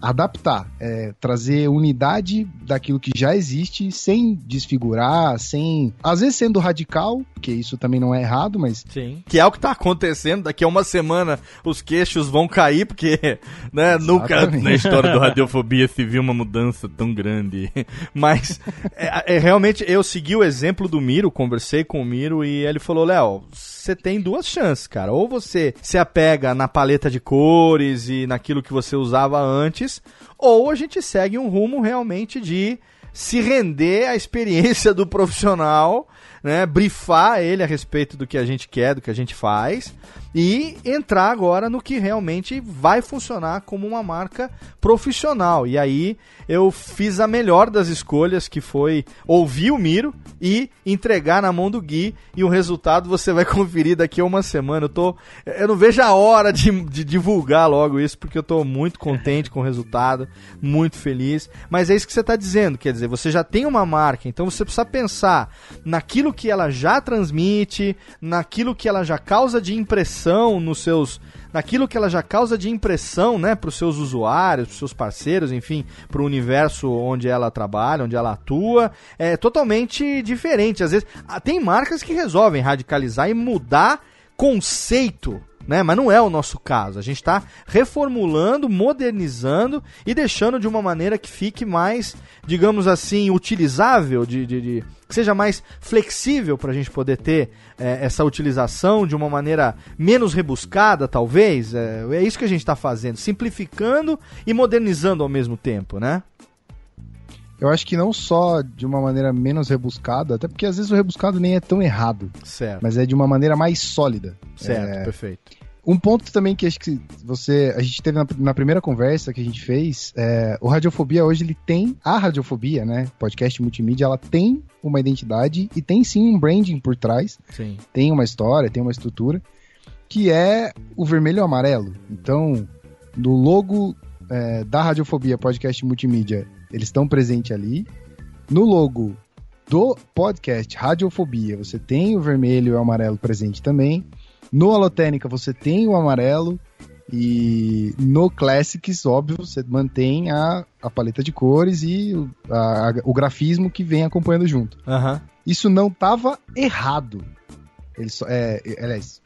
Speaker 5: adaptar, é, trazer unidade daquilo que já existe, sem desfigurar, sem. Às vezes sendo radical, porque isso também não é errado, mas.
Speaker 1: Sim. Que é o que tá acontecendo. Daqui a uma semana os queixos vão cair, porque, né, nunca na história do Radiofobia se viu uma mudança tão grande. Mas, é, é, realmente, eu segui o exemplo do Miro, conversei com o Miro e ele falou: Léo, você tem duas chances, cara. Ou você se apega na paleta de cores e naquilo que você usava antes, ou a gente segue um rumo realmente de se render à experiência do profissional, né, brifar ele a respeito do que a gente quer, do que a gente faz e entrar agora no que realmente vai funcionar como uma marca profissional. E aí eu fiz a melhor das escolhas, que foi ouvir o Miro e entregar na mão do Gui. E o resultado você vai conferir daqui a uma semana. Eu, tô, eu não vejo a hora de, de divulgar logo isso, porque eu estou muito contente com o resultado, muito feliz. Mas é isso que você está dizendo, quer dizer, você já tem uma marca, então você precisa pensar naquilo que ela já transmite, naquilo que ela já causa de impressão nos seus naquilo que ela já causa de impressão, né, para os seus usuários, para os seus parceiros, enfim, para o universo onde ela trabalha, onde ela atua, é totalmente diferente. Às vezes, tem marcas que resolvem radicalizar e mudar conceito né? Mas não é o nosso caso. A gente está reformulando, modernizando e deixando de uma maneira que fique mais, digamos assim, utilizável, de, de, de que seja mais flexível para a gente poder ter é, essa utilização de uma maneira menos rebuscada, talvez. É, é isso que a gente está fazendo, simplificando e modernizando ao mesmo tempo, né?
Speaker 5: Eu acho que não só de uma maneira menos rebuscada, até porque às vezes o rebuscado nem é tão errado.
Speaker 1: Certo.
Speaker 5: Mas é de uma maneira mais sólida.
Speaker 1: Certo,
Speaker 5: é...
Speaker 1: perfeito.
Speaker 5: Um ponto também que acho que você. A gente teve na, na primeira conversa que a gente fez, é, o Radiofobia hoje ele tem. A Radiofobia, né? Podcast multimídia, ela tem uma identidade e tem sim um branding por trás.
Speaker 1: Sim.
Speaker 5: Tem uma história, tem uma estrutura, que é o vermelho e o amarelo. Então, no logo é, da Radiofobia Podcast Multimídia, eles estão presentes ali. No logo do podcast Radiofobia, você tem o vermelho e o amarelo presente também. No Alotênica você tem o amarelo e no Classics, óbvio, você mantém a, a paleta de cores e o, a, o grafismo que vem acompanhando junto.
Speaker 1: Uhum.
Speaker 5: Isso não estava errado. Ele só, é, aliás,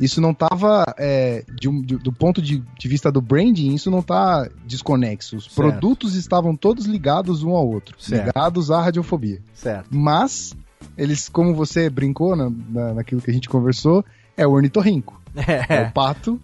Speaker 5: isso não estava é, do ponto de, de, vista do branding, isso não está desconexo. Os certo. produtos estavam todos ligados um ao outro, certo. ligados à radiofobia.
Speaker 1: Certo.
Speaker 5: Mas eles, como você brincou na, na, naquilo que a gente conversou, é o ornitorrinco. É. é o pato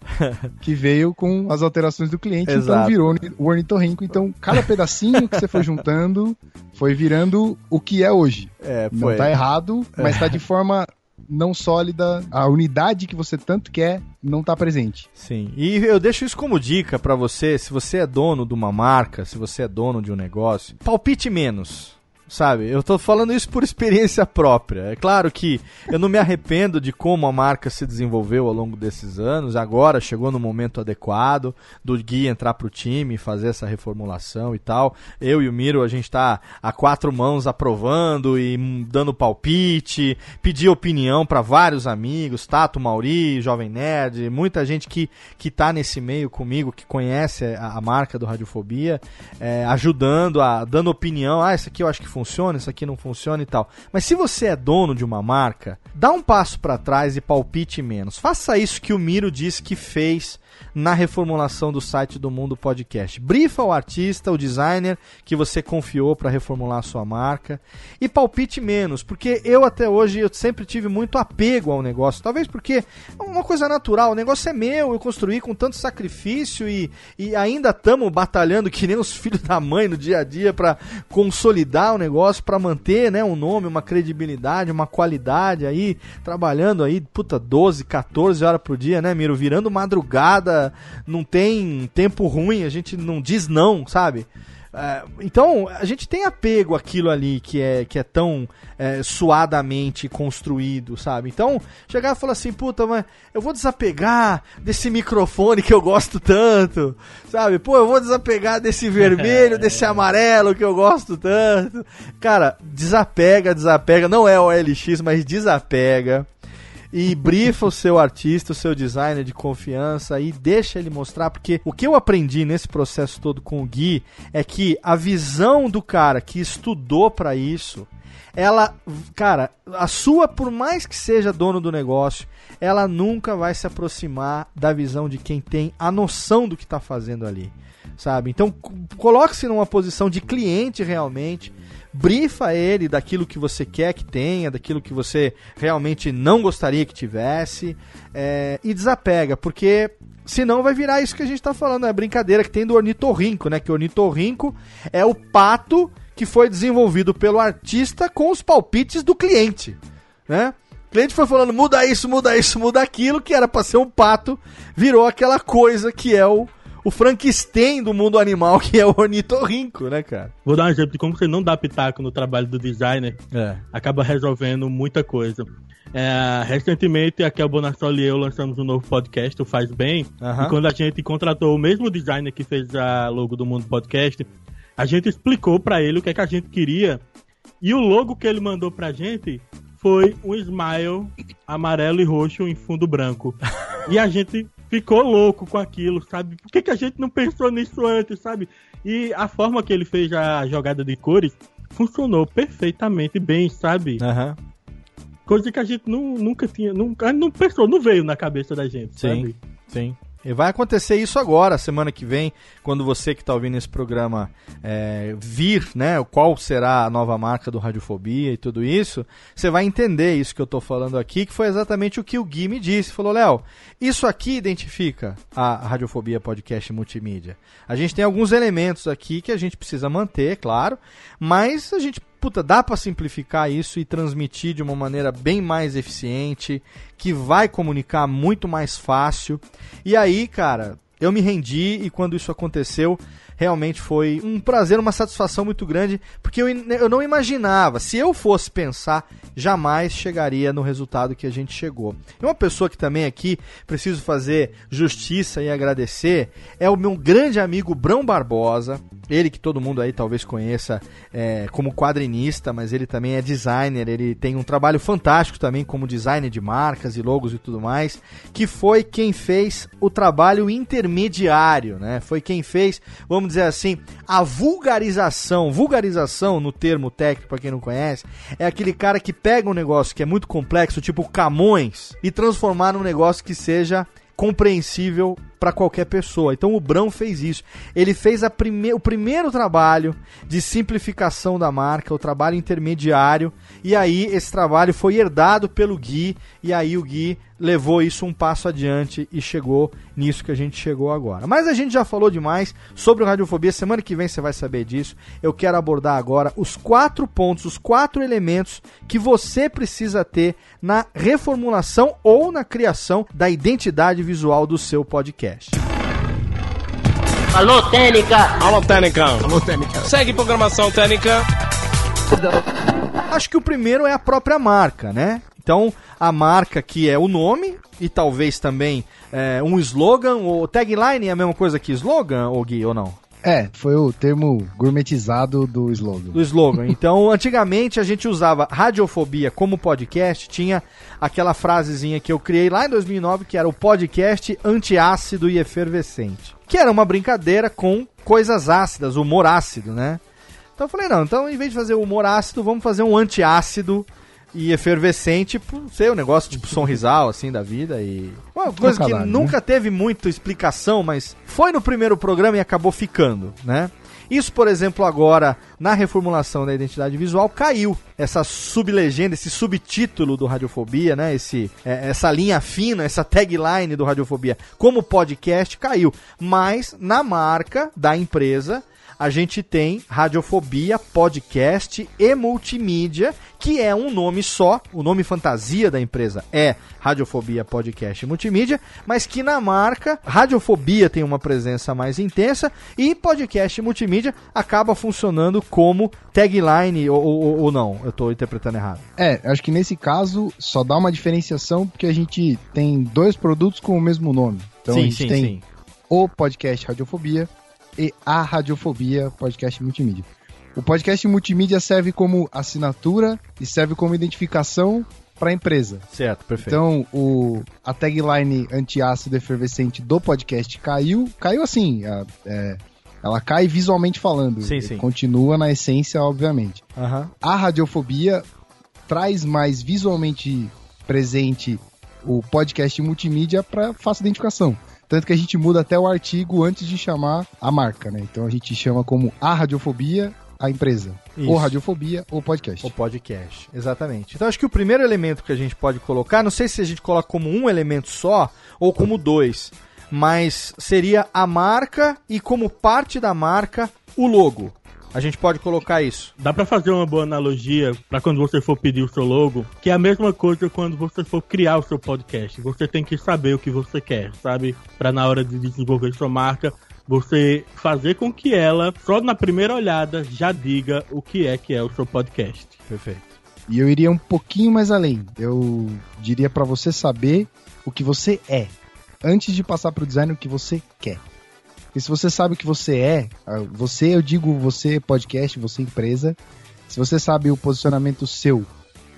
Speaker 5: que veio com as alterações do cliente, então Exato. então virou o ornitorrinco. Então, cada pedacinho que você foi juntando foi virando o que é hoje.
Speaker 1: É.
Speaker 5: Não tá errado, mas está de forma não sólida, a unidade que você tanto quer não está presente.
Speaker 1: Sim. E eu deixo isso como dica para você, se você é dono de uma marca, se você é dono de um negócio, palpite menos sabe? Eu tô falando isso por experiência própria. É claro que eu não me arrependo de como a marca se desenvolveu ao longo desses anos. Agora chegou no momento adequado do Gui entrar pro time, fazer essa reformulação e tal. Eu e o Miro, a gente tá a quatro mãos aprovando e dando palpite, pedir opinião para vários amigos, Tato, Mauri, Jovem Nerd, muita gente que, que tá nesse meio comigo, que conhece a, a marca do Radiofobia, é, ajudando, a, dando opinião. Ah, isso aqui eu acho que funciona, isso aqui não funciona e tal. Mas se você é dono de uma marca, dá um passo para trás e palpite menos. Faça isso que o Miro disse que fez na reformulação do site do Mundo Podcast. Brifa o artista, o designer que você confiou para reformular a sua marca. E palpite menos, porque eu até hoje eu sempre tive muito apego ao negócio, talvez porque é uma coisa natural, o negócio é meu, eu construí com tanto sacrifício e, e ainda estamos batalhando que nem os filhos da mãe no dia a dia para consolidar o negócio, para manter, né, um nome, uma credibilidade, uma qualidade aí, trabalhando aí, puta, 12, 14 horas por dia, né, Miro, virando madrugada não tem tempo ruim, a gente não diz não, sabe? É, então, a gente tem apego àquilo ali que é, que é tão é, suadamente construído, sabe? Então, chegar e falar assim, puta, mas eu vou desapegar desse microfone que eu gosto tanto, sabe? Pô, eu vou desapegar desse vermelho, desse amarelo que eu gosto tanto. Cara, desapega, desapega. Não é o LX, mas desapega e brifa o seu artista, o seu designer de confiança e deixa ele mostrar, porque o que eu aprendi nesse processo todo com o Gui é que a visão do cara que estudou para isso ela, cara, a sua, por mais que seja dono do negócio, ela nunca vai se aproximar da visão de quem tem a noção do que está fazendo ali, sabe? Então, coloque-se numa posição de cliente realmente, brifa ele daquilo que você quer que tenha, daquilo que você realmente não gostaria que tivesse, é, e desapega, porque senão vai virar isso que a gente está falando, é a brincadeira que tem do ornitorrinco, né? Que o ornitorrinco é o pato que foi desenvolvido pelo artista com os palpites do cliente, né? O cliente foi falando, muda isso, muda isso, muda aquilo, que era para ser um pato, virou aquela coisa que é o, o Frankenstein do mundo animal, que é o ornitorrinco, né, cara?
Speaker 3: Vou dar um exemplo de como você não dá pitaco no trabalho do designer, é. acaba resolvendo muita coisa. É, recentemente, a Kel Bonassoli e eu lançamos um novo podcast, o Faz Bem, uhum. e quando a gente contratou o mesmo designer que fez a logo do Mundo Podcast, a gente explicou para ele o que é que a gente queria, e o logo que ele mandou pra gente foi um smile amarelo e roxo em fundo branco. e a gente ficou louco com aquilo, sabe? Por que, que a gente não pensou nisso antes, sabe? E a forma que ele fez a jogada de cores funcionou perfeitamente bem, sabe?
Speaker 1: Uhum.
Speaker 3: Coisa que a gente não, nunca tinha, nunca, não pensou, não veio na cabeça da gente,
Speaker 1: sim,
Speaker 3: sabe?
Speaker 1: Sim. E vai acontecer isso agora, semana que vem, quando você que está ouvindo esse programa é, vir, né, qual será a nova marca do Radiofobia e tudo isso, você vai entender isso que eu estou falando aqui, que foi exatamente o que o Gui me disse. Falou, Léo, isso aqui identifica a Radiofobia Podcast Multimídia. A gente tem alguns elementos aqui que a gente precisa manter, claro, mas a gente puta, dá para simplificar isso e transmitir de uma maneira bem mais eficiente, que vai comunicar muito mais fácil. E aí, cara, eu me rendi e quando isso aconteceu, realmente foi um prazer, uma satisfação muito grande, porque eu, eu não imaginava, se eu fosse pensar, jamais chegaria no resultado que a gente chegou. E uma pessoa que também aqui preciso fazer justiça e agradecer é o meu grande amigo Brão Barbosa, ele que todo mundo aí talvez conheça é, como quadrinista, mas ele também é designer, ele tem um trabalho fantástico também como designer de marcas e logos e tudo mais, que foi quem fez o trabalho intermediário, né? Foi quem fez, vamos dizer assim, a vulgarização, vulgarização no termo técnico para quem não conhece, é aquele cara que pega um negócio que é muito complexo, tipo Camões, e transformar num negócio que seja compreensível para qualquer pessoa. Então o Brão fez isso. Ele fez prime o primeiro trabalho de simplificação da marca, o trabalho intermediário, e aí esse trabalho foi herdado pelo Gui, e aí o Gui levou isso um passo adiante e chegou nisso que a gente chegou agora. Mas a gente já falou demais sobre o Radiofobia, semana que vem você vai saber disso. Eu quero abordar agora os quatro pontos, os quatro elementos que você precisa ter na reformulação ou na criação da identidade visual do seu podcast.
Speaker 4: Alô, Técnica! Alô, Técnica! Alô, Técnica! Segue programação Técnica!
Speaker 1: Acho que o primeiro é a própria marca, né? Então, a marca que é o nome e talvez também é, um slogan, ou tagline é a mesma coisa que slogan, ou Gui, ou não?
Speaker 5: É, foi o termo gourmetizado do slogan.
Speaker 1: Do slogan. Então, antigamente a gente usava radiofobia como podcast, tinha aquela frasezinha que eu criei lá em 2009 que era o podcast antiácido e efervescente, que era uma brincadeira com coisas ácidas, humor ácido, né? Então eu falei, não, então em vez de fazer humor ácido, vamos fazer um antiácido e efervescente por ser um negócio tipo sonrisal, assim, da vida. E. Uma coisa que né? nunca teve muita explicação, mas foi no primeiro programa e acabou ficando, né? Isso, por exemplo, agora, na reformulação da identidade visual, caiu. Essa sublegenda, esse subtítulo do Radiofobia, né? Esse, é, essa linha fina, essa tagline do Radiofobia como podcast caiu. Mas na marca da empresa a gente tem Radiofobia, Podcast e Multimídia, que é um nome só, o nome fantasia da empresa é Radiofobia, Podcast e Multimídia, mas que na marca Radiofobia tem uma presença mais intensa e Podcast e Multimídia acaba funcionando como tagline ou, ou, ou não? Eu estou interpretando errado.
Speaker 5: É, acho que nesse caso só dá uma diferenciação porque a gente tem dois produtos com o mesmo nome. Então sim, a gente sim, tem sim. o podcast Radiofobia e a Radiofobia Podcast Multimídia. O podcast multimídia serve como assinatura e serve como identificação para a empresa.
Speaker 1: Certo, perfeito.
Speaker 5: Então, o, a tagline antiácido efervescente do podcast caiu. Caiu assim. A, é, Ela cai visualmente falando.
Speaker 1: Sim, sim.
Speaker 5: Continua na essência, obviamente.
Speaker 1: Aham.
Speaker 5: A radiofobia traz mais visualmente presente o podcast multimídia para fácil identificação. Tanto que a gente muda até o artigo antes de chamar a marca, né? Então a gente chama como a radiofobia a empresa.
Speaker 1: Isso.
Speaker 5: Ou radiofobia ou podcast.
Speaker 1: O podcast, exatamente. Então acho que o primeiro elemento que a gente pode colocar, não sei se a gente coloca como um elemento só ou como dois, mas seria a marca e como parte da marca o logo. A gente pode colocar isso.
Speaker 3: Dá pra fazer uma boa analogia pra quando você for pedir o seu logo, que é a mesma coisa quando você for criar o seu podcast. Você tem que saber o que você quer, sabe? Pra na hora de desenvolver sua marca, você fazer com que ela, só na primeira olhada, já diga o que é que é o seu podcast.
Speaker 1: Perfeito.
Speaker 5: E eu iria um pouquinho mais além. Eu diria pra você saber o que você é, antes de passar pro design o que você quer. Porque se você sabe o que você é, ah, você, eu digo você podcast, você empresa, se você sabe o posicionamento seu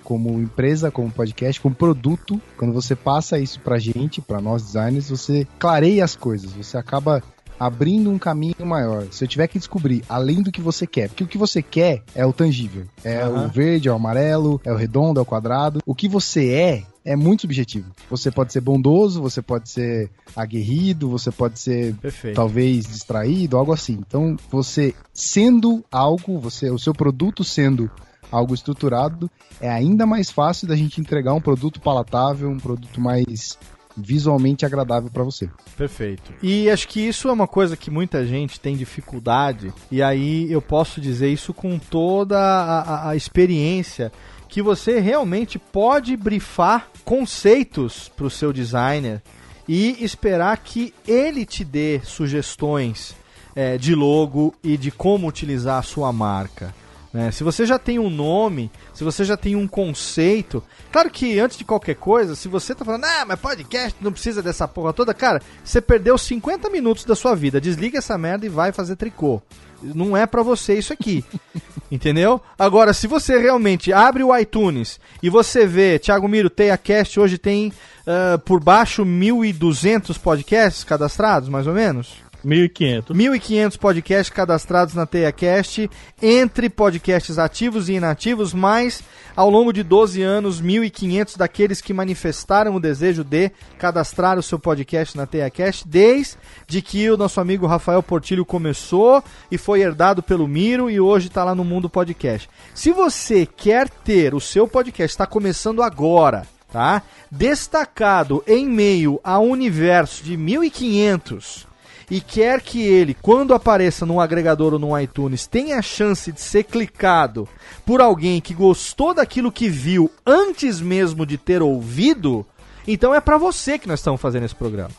Speaker 5: como empresa, como podcast, como produto, quando você passa isso pra gente, pra nós designers, você clareia as coisas, você acaba abrindo um caminho maior. Se eu tiver que descobrir além do que você quer, porque o que você quer é o tangível, é
Speaker 1: Aham.
Speaker 5: o verde, é o amarelo, é o redondo, é o quadrado. O que você é é muito subjetivo. Você pode ser bondoso, você pode ser aguerrido, você pode ser
Speaker 1: Perfeito.
Speaker 5: talvez distraído, algo assim. Então, você sendo algo, você, o seu produto sendo algo estruturado, é ainda mais fácil da gente entregar um produto palatável, um produto mais visualmente agradável para você.
Speaker 1: Perfeito. E acho que isso é uma coisa que muita gente tem dificuldade, e aí eu posso dizer isso com toda a, a- a experiência que você realmente pode brifar conceitos para o seu designer e esperar que ele te dê sugestões eh, de logo e de como utilizar a sua marca. Né? Se você já tem um nome, se você já tem um conceito, claro que antes de qualquer coisa, se você tá falando, ah, mas podcast não precisa dessa porra toda, cara, você perdeu 50 minutos da sua vida, desliga essa merda e vai fazer tricô. Não é pra você isso aqui. Entendeu? Agora, se você realmente abre o iTunes e você vê, Thiago Miro, TeiaCast hoje tem ah, por baixo 1.200 podcasts cadastrados, mais ou menos?
Speaker 3: 1500.
Speaker 1: 1.500 podcasts cadastrados na TeiaCast, entre podcasts ativos e inativos, mais ao longo de 12 anos, 1.500 daqueles que manifestaram o desejo de cadastrar o seu podcast na TeiaCast, desde que o nosso amigo Rafael Portilho começou e foi herdado pelo Miro e hoje está lá no Mundo Podcast. Se você quer ter o seu podcast, está começando agora, tá? Destacado em meio a um universo de 1.500 e quer que ele, quando apareça num agregador ou num iTunes, tenha a chance de ser clicado por alguém que gostou daquilo que viu antes mesmo de ter ouvido, então é pra você que nós estamos fazendo esse programa.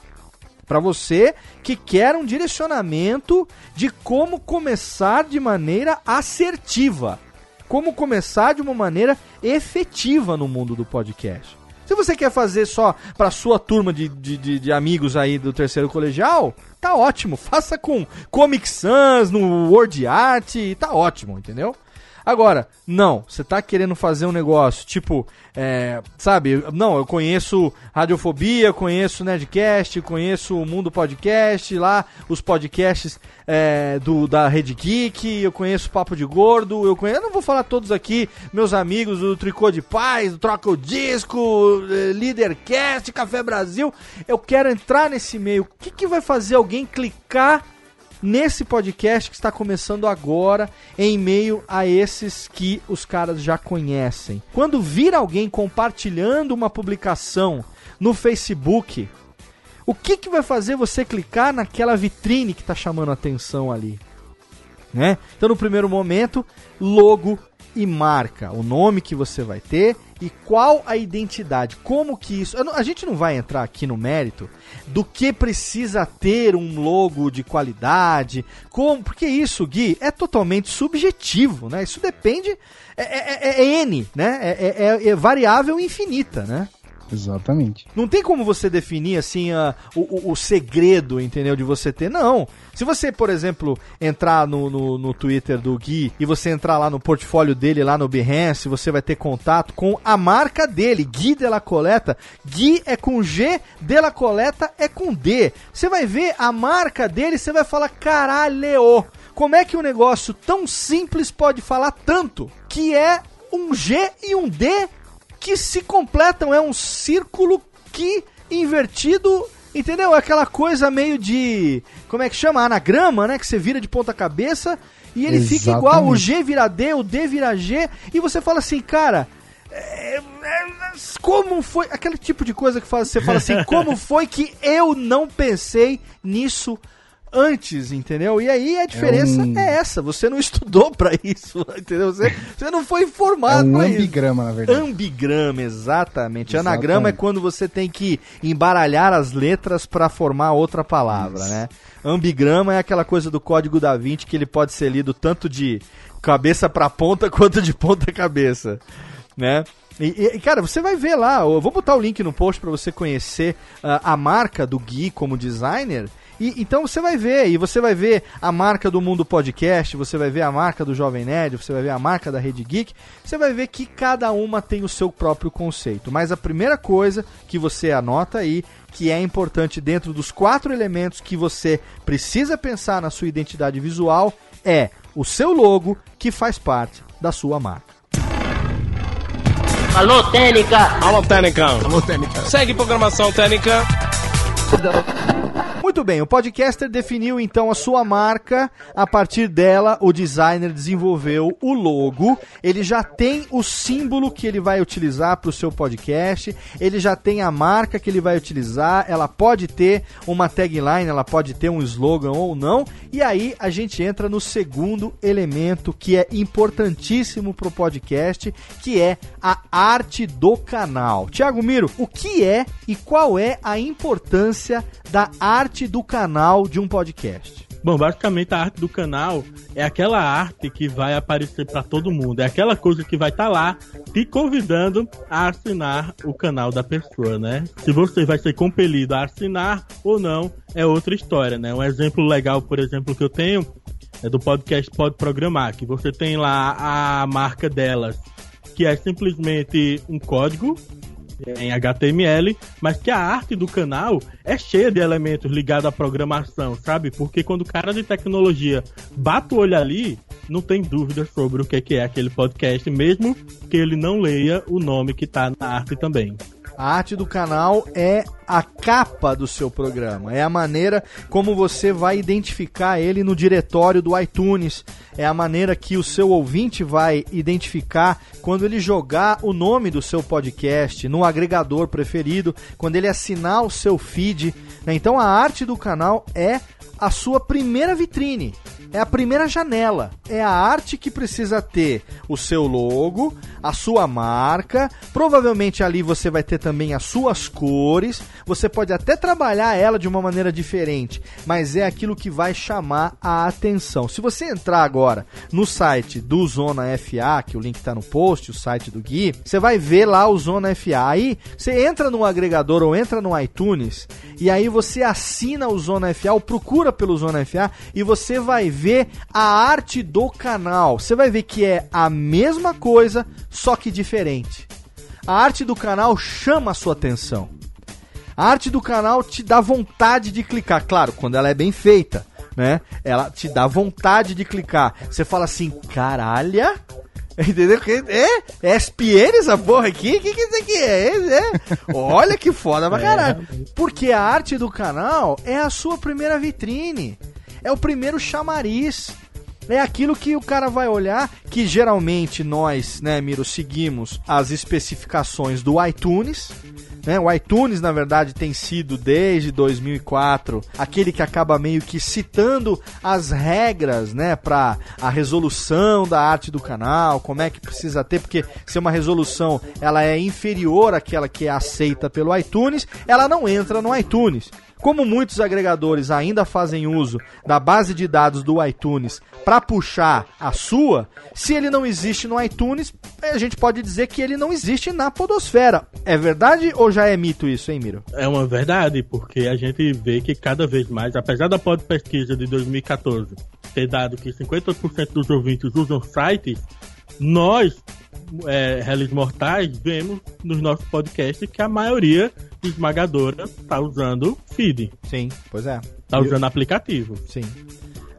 Speaker 1: Pra você que quer um direcionamento de como começar de maneira assertiva. Como começar de uma maneira efetiva no mundo do podcast. Se você quer fazer só pra sua turma de, de, de- de amigos aí do terceiro colegial, tá ótimo. Faça com Comic Sans, no Word Art, tá ótimo, entendeu? Agora, não, você tá querendo fazer um negócio, tipo, é, sabe, não, eu conheço Radiofobia, conheço Nerdcast, conheço o Mundo Podcast, lá, os podcasts é, do, da Rede Geek, eu conheço Papo de Gordo, eu conheço, eu não vou falar todos aqui, meus amigos do Tricô de Paz, do Troca o Disco, eh, Leadercast, Café Brasil, eu quero entrar nesse meio, o que, que vai fazer alguém clicar nesse podcast que está começando agora, em meio a esses que os caras já conhecem. Quando vir alguém compartilhando uma publicação no Facebook, o que, que vai fazer você clicar naquela vitrine que está chamando a atenção ali? Né? Então, no primeiro momento, logo e marca, o nome que você vai ter e qual a identidade, como que isso. A gente não vai entrar aqui no mérito do que precisa ter um logo de qualidade, como, porque isso, Gui, é totalmente subjetivo, né? Isso depende, é, é- é- é N, né? É- é- é variável infinita, né?
Speaker 5: Exatamente.
Speaker 1: Não tem como você definir assim a, o, o, segredo, entendeu? De você ter. Não. Se você, por exemplo, entrar no, no, no, Twitter do Gui e você entrar lá no portfólio dele, lá no Behance, você vai ter contato com a marca dele, Gui de la Coleta. Gui é com G, de la Coleta é com D. Você vai ver a marca dele, você vai falar, caralho, como é que um negócio tão simples pode falar tanto? Que é um G e um D que se completam. É um círculo que invertido Entendeu? Aquela coisa meio de. Como é que chama? Anagrama, né? Que você vira de ponta cabeça e ele Exatamente. fica igual. O G vira D, o D vira G. E você fala assim, cara. É, é, como foi. Aquele tipo de coisa que você fala assim, como foi que eu não pensei nisso antes, entendeu? E aí a diferença é, um... é essa, você não estudou para isso, entendeu? Você, você não foi informado
Speaker 5: é um ambigrama, na verdade.
Speaker 1: Ambigrama, exatamente. exatamente. Anagrama é quando você tem que embaralhar as letras para formar outra palavra, isso. né? Ambigrama é aquela coisa do código da Vinci que ele pode ser lido tanto de cabeça para ponta quanto de ponta cabeça, né? E, e, cara, você vai ver lá, eu vou botar o link no post para você conhecer uh, a marca do Gui como designer. E, então você vai ver, e você vai ver a marca do Mundo Podcast, você vai ver a marca do Jovem Nerd, você vai ver a marca da Rede Geek, você vai ver que cada uma tem o seu próprio conceito. Mas a primeira coisa que você anota aí, que é importante dentro dos quatro elementos que você precisa pensar na sua identidade visual, é o seu logo, que faz parte da sua marca.
Speaker 4: Alô, Técnica! Alô, Técnica! Alô, Técnica! Segue programação Técnica!
Speaker 1: Muito bem, o podcaster definiu então a sua marca. A partir dela, o designer desenvolveu o logo. Ele já tem o símbolo que ele vai utilizar para o seu podcast. Ele já tem a marca que ele vai utilizar. Ela pode ter uma tagline, ela pode ter um slogan ou não. E aí a gente entra no segundo elemento que é importantíssimo para o podcast, que é a arte do canal. Tiago Miro, o que é e qual é a importância da arte do canal de um podcast?
Speaker 3: Bom, basicamente a arte do canal é aquela arte que vai aparecer para todo mundo, é aquela coisa que vai estar tá lá te convidando a assinar o canal da pessoa, né? Se você vai ser compelido a assinar ou não, é outra história, né? Um exemplo legal, por exemplo, que eu tenho é do podcast Pode Programar, que você tem lá a marca delas, que é simplesmente um código em HTML, mas que a arte do canal é cheia de elementos ligados à programação, sabe? Porque quando o cara de tecnologia bate o olho ali, não tem dúvida sobre o que é aquele podcast, mesmo que ele não leia o nome que está na arte também.
Speaker 1: A arte do canal é a capa do seu programa, é a maneira como você vai identificar ele no diretório do iTunes, é a maneira que o seu ouvinte vai identificar quando ele jogar o nome do seu podcast no agregador preferido, quando ele assinar o seu feed. Né? Então a arte do canal é a sua primeira vitrine é a primeira janela. É a arte que precisa ter o seu logo, a sua marca. Provavelmente ali você vai ter também as suas cores. Você pode até trabalhar ela de uma maneira diferente, mas é aquilo que vai chamar a atenção. Se você entrar agora no site do Zona FA, que o link está no post, o site do Gui, você vai ver lá o Zona FA. Aí você entra no agregador ou entra no iTunes e aí você assina o Zona FA ou procura pelo Zona FA e você vai ver a arte do canal. Você vai ver que é a mesma coisa, só que diferente. A arte do canal chama a sua atenção. A arte do canal te dá vontade de clicar, claro, quando ela é bem feita, né? Ela te dá vontade de clicar. Você fala assim, caralho, Entendeu? É, é SPN essa porra aqui? O que, que isso aqui é? é? Olha que foda pra é. caralho. Porque a arte do canal é a sua primeira vitrine. É o primeiro chamariz. É aquilo que o cara vai olhar, que geralmente nós, né, Miro, seguimos as especificações do iTunes. Né? O iTunes, na verdade, tem sido desde 2004 aquele que acaba meio que citando as regras, né, para a resolução da arte do canal, como é que precisa ter, porque se uma resolução ela é inferior àquela que é aceita pelo iTunes, ela não entra no iTunes. Como muitos agregadores ainda fazem uso da base de dados do iTunes para puxar a sua, se ele não existe no iTunes, a gente pode dizer que ele não existe na Podosfera. É verdade ou já é mito isso, hein, Miro?
Speaker 3: É uma verdade, porque a gente vê que cada vez mais, apesar da pesquisa de 2014 ter dado que 50% dos ouvintes usam sites, nós, é, réis mortais, vemos nos nossos podcasts que a maioria esmagadora está usando feed.
Speaker 1: Sim, pois é.
Speaker 3: Está usando aplicativo.
Speaker 1: Sim.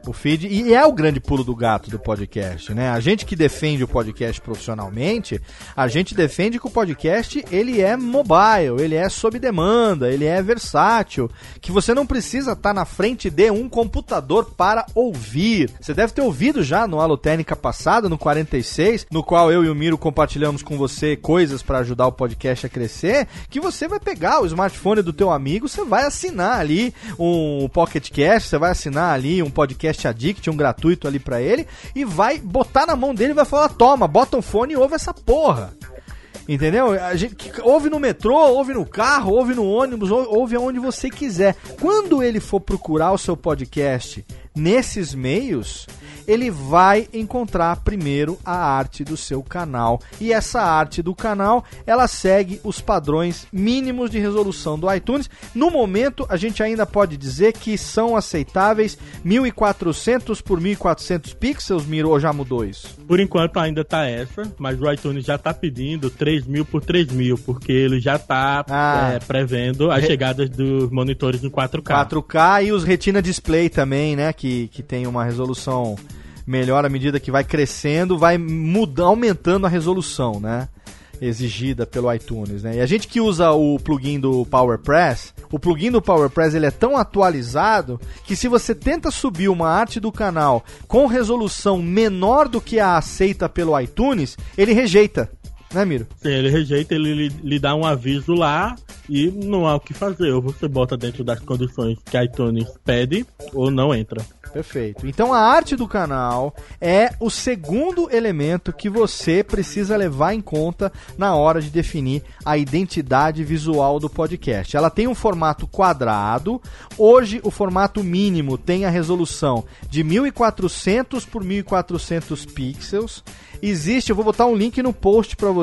Speaker 1: O feed, e é o grande pulo do gato do podcast, né? A gente que defende o podcast profissionalmente, a gente defende que o podcast ele é mobile, ele é sob demanda, ele é versátil, que você não precisa estar tá na frente de um computador para ouvir. Você deve ter ouvido já no Alotênica passado, no 46, no qual eu e o Miro compartilhamos com você coisas para ajudar o podcast a crescer, que você vai pegar o smartphone do teu amigo, você vai assinar ali um Pocket Cast, você vai assinar ali um podcast Podcast Addict, um gratuito ali para ele, e vai botar na mão dele e vai falar: toma, bota um fone e ouve essa porra. Entendeu? A gente ouve no metrô, ouve no carro, ouve no ônibus, ouve aonde você quiser. Quando ele for procurar o seu podcast nesses meios, ele vai encontrar primeiro a arte do seu canal. E essa arte do canal, ela segue os padrões mínimos de resolução do iTunes. No momento, a gente ainda pode dizer que são aceitáveis 1400 por 1400 pixels, Miro, ou já mudou isso?
Speaker 3: Por enquanto ainda tá essa, mas o iTunes já tá pedindo 3000 por 3000, porque ele já tá ah. é, prevendo as Re... chegadas dos monitores em 4K.
Speaker 1: 4K e os Retina Display também, né, que, que tem uma resolução melhor à medida que vai crescendo, vai mudar, aumentando a resolução, né? Exigida pelo iTunes, né? E a gente que usa o plugin do PowerPress, o plugin do PowerPress ele é tão atualizado que se você tenta subir uma arte do canal com resolução menor do que a aceita pelo iTunes, ele rejeita né, Miro?
Speaker 3: Sim, ele rejeita, ele lhe, lhe, dá um aviso lá e não há o que fazer. Ou você bota dentro das condições que a iTunes pede, ou não entra.
Speaker 1: Perfeito. Então a arte do canal é o segundo elemento que você precisa levar em conta na hora de definir a identidade visual do podcast. Ela tem um formato quadrado. Hoje o formato mínimo tem a resolução de 1400 por 1400 pixels existe, eu vou botar um link no post para você,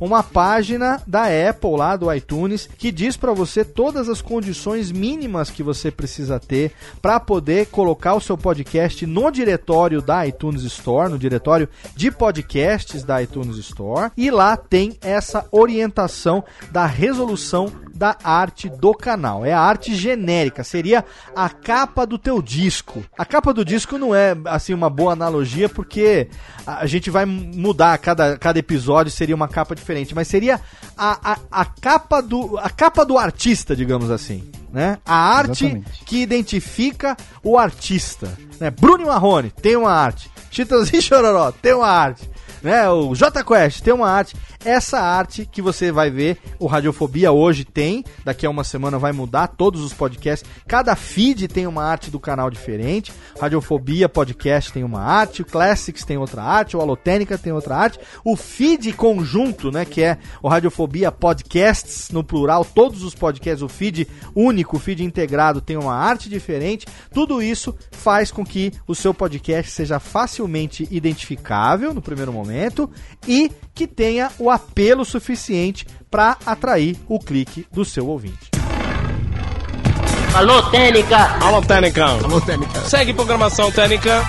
Speaker 1: uma página da Apple lá do iTunes que diz para você todas as condições mínimas que você precisa ter para poder colocar o seu podcast no diretório da iTunes Store, no diretório de podcasts da iTunes Store, e lá tem essa orientação da resolução da arte do canal. É a arte genérica, seria a capa do teu disco. A capa do disco não é assim uma boa analogia porque a gente vai mudar cada, cada episódio seria uma capa diferente, mas seria a, a, a capa do a capa do artista, digamos assim. Né? A arte Exatamente. que identifica o artista. Né? Bruno Marrone tem uma arte. Chitãozinho Chororó tem uma arte né? O J Quest tem uma arte. Essa arte que você vai ver, o Radiofobia hoje tem, daqui a uma semana vai mudar todos os podcasts. Cada feed tem uma arte do canal diferente. Radiofobia Podcast tem uma arte, o Classics tem outra arte, o Alotênica tem outra arte. O feed conjunto, né, que é o Radiofobia Podcasts no plural, todos os podcasts, o feed único, o feed integrado tem uma arte diferente. Tudo isso faz com que o seu podcast seja facilmente identificável no primeiro momento momento e que tenha o apelo suficiente para atrair o clique do seu ouvinte.
Speaker 4: Alô, Técnica! Alô, Técnica! Alô, Técnica! Segue programação Técnica!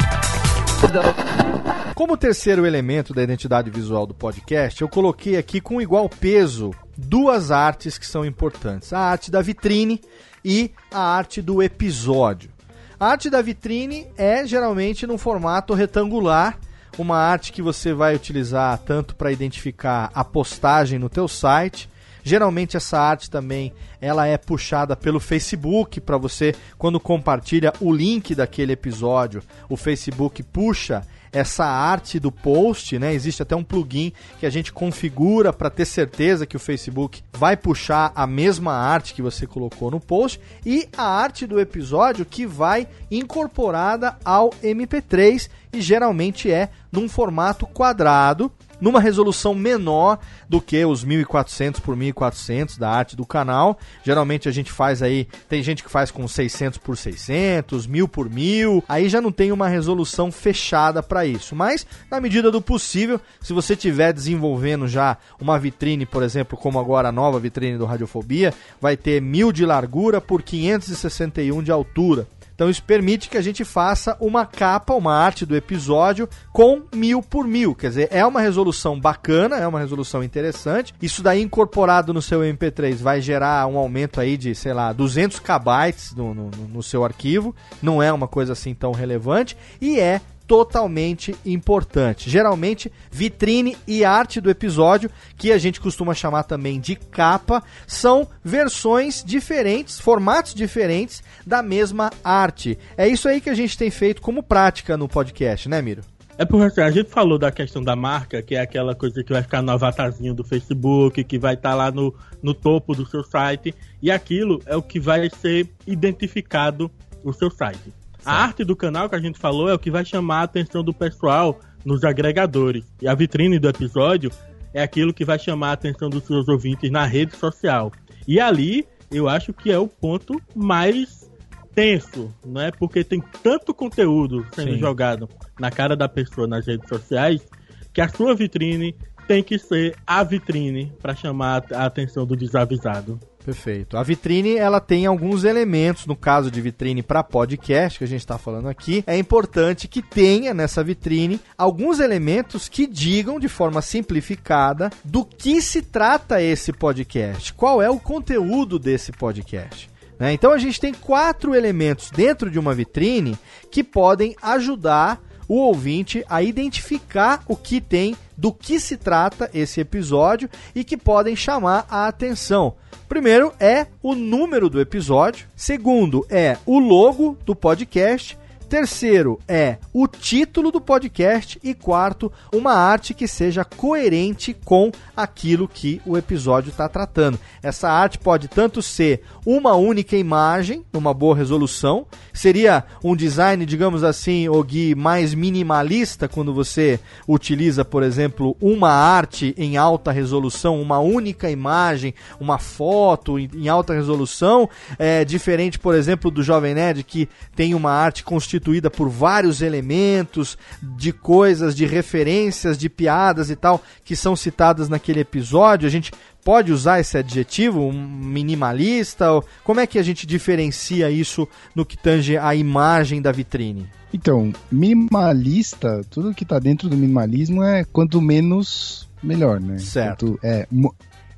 Speaker 1: Como terceiro elemento da identidade visual do podcast, eu coloquei aqui com igual peso duas artes que são importantes: a arte da vitrine e a arte do episódio. A arte da vitrine é geralmente num formato retangular uma arte que você vai utilizar tanto para identificar a postagem no teu site. Geralmente essa arte também ela é puxada pelo Facebook para você quando compartilha o link daquele episódio, o Facebook puxa essa arte do post, né? Existe até um plugin que a gente configura para ter certeza que o Facebook vai puxar a mesma arte que você colocou no post e a arte do episódio que vai incorporada ao MP3 e geralmente é num formato quadrado numa resolução menor do que os 1400 por 1400 da arte do canal. Geralmente a gente faz aí, tem gente que faz com 600 por 600, 1000 por 1000. Aí já não tem uma resolução fechada para isso, mas na medida do possível, se você estiver desenvolvendo já uma vitrine, por exemplo, como agora a nova vitrine do Radiofobia, vai ter 1000 de largura por 561 de altura. Então isso permite que a gente faça uma capa, uma arte do episódio com mil por mil. Quer dizer, é uma resolução bacana, é uma resolução interessante. Isso daí incorporado no seu MP3 vai gerar um aumento aí de, sei lá, 200 KB no, no, no seu arquivo. Não é uma coisa assim tão relevante. E é totalmente importante. Geralmente, vitrine e arte do episódio, que a gente costuma chamar também de capa, são versões diferentes, formatos diferentes da mesma arte. É isso aí que a gente tem feito como prática no podcast, né, Miro?
Speaker 3: É porque assim, a gente falou da questão da marca, que é aquela coisa que vai ficar no avatarzinho do Facebook, que vai estar tá lá no, no topo do seu site, e aquilo é o que vai ser identificado no seu site. A arte do canal que a gente falou é o que vai chamar a atenção do pessoal nos agregadores. E a vitrine do episódio é aquilo que vai chamar a atenção dos seus ouvintes na rede social. E ali eu acho que é o ponto mais tenso, não é? Porque tem tanto conteúdo sendo Sim. jogado na cara da pessoa nas redes sociais que a sua vitrine tem que ser a vitrine para chamar a atenção do desavisado.
Speaker 1: Perfeito. A vitrine ela tem alguns elementos, no caso de vitrine para podcast que a gente está falando aqui, é importante que tenha nessa vitrine alguns elementos que digam de forma simplificada do que se trata esse podcast, qual é o conteúdo desse podcast. Né? Então a gente tem quatro elementos dentro de uma vitrine que podem ajudar o ouvinte a identificar o que tem, do que se trata esse episódio e que podem chamar a atenção. Primeiro é o número do episódio, segundo é o logo do podcast Terceiro é o título do podcast. E quarto, uma arte que seja coerente com aquilo que o episódio está tratando. Essa arte pode tanto ser uma única imagem, numa boa resolução, seria um design, digamos assim, o Gui, mais minimalista, quando você utiliza, por exemplo, uma arte em alta resolução, uma única imagem, uma foto em alta resolução, é diferente, por exemplo, do Jovem Nerd, que tem uma arte constituída constituída por vários elementos, de coisas, de referências, de piadas e tal, que são citadas naquele episódio. A gente pode usar esse adjetivo, um minimalista? Como é que a gente diferencia isso no que tange a imagem da vitrine?
Speaker 5: Então, minimalista, tudo que está dentro do minimalismo é quanto menos, melhor, né?
Speaker 1: Certo.
Speaker 5: Quanto, é,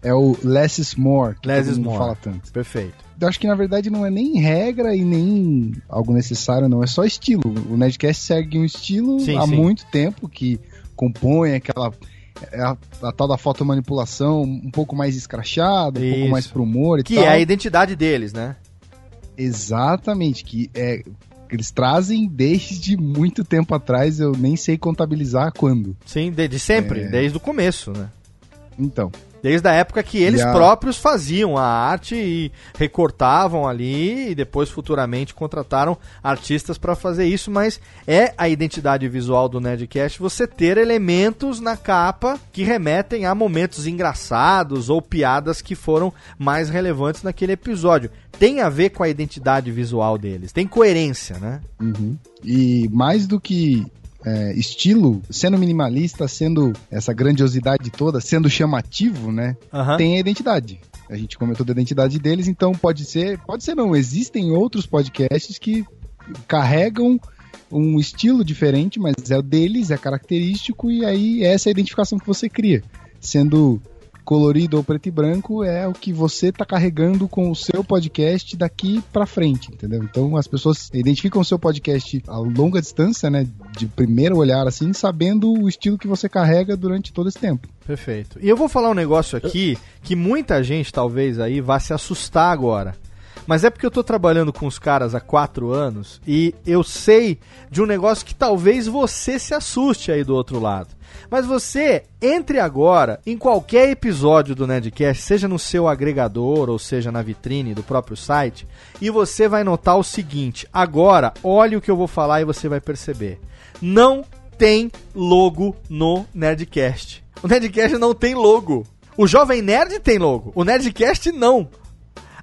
Speaker 5: é o less is more,
Speaker 1: que less is more.
Speaker 5: fala tanto.
Speaker 1: Perfeito
Speaker 5: eu acho que na verdade não é nem regra e nem algo necessário, não. É só estilo. O Nerdcast segue um estilo sim, há sim. muito tempo que compõe aquela. É a, a, tal da fotomanipulação um pouco mais escrachada, um Isso. pouco mais pro humor e
Speaker 1: que
Speaker 5: tal.
Speaker 1: Que é a identidade deles, né?
Speaker 5: Exatamente, que é eles trazem desde muito tempo atrás, eu nem sei contabilizar quando.
Speaker 1: Sim, desde sempre, é... desde o começo, né?
Speaker 5: Então.
Speaker 1: Desde a época que eles a... próprios faziam a arte e recortavam ali e depois futuramente contrataram artistas para fazer isso, mas é a identidade visual do Nerdcast você ter elementos na capa que remetem a momentos engraçados ou piadas que foram mais relevantes naquele episódio. Tem a ver com a identidade visual deles, tem coerência, né?
Speaker 5: Uhum. E mais do que é, estilo, sendo minimalista, sendo essa grandiosidade toda, sendo chamativo, né? Uhum. Tem a identidade. A gente comentou da identidade deles, então pode ser, pode ser não, existem outros podcasts que carregam um estilo diferente, mas é o deles, é característico e aí essa é a identificação que você cria, sendo colorido ou preto e branco é o que você está carregando com o seu podcast daqui para frente, entendeu? Então as pessoas identificam o seu podcast a longa distância, né, de primeiro olhar assim, sabendo o estilo que você carrega durante todo esse tempo.
Speaker 1: Perfeito. E eu vou falar um negócio aqui que muita gente talvez aí vá se assustar agora. Mas é porque eu tô trabalhando com os caras há quatro anos e eu sei de um negócio que talvez você se assuste aí do outro lado. Mas você entre agora em qualquer episódio do Nerdcast, seja no seu agregador ou seja na vitrine do próprio site, e você vai notar o seguinte: agora, olhe o que eu vou falar e você vai perceber. Não tem logo no Nerdcast. O Nerdcast não tem logo. O Jovem Nerd tem logo. O Nerdcast não.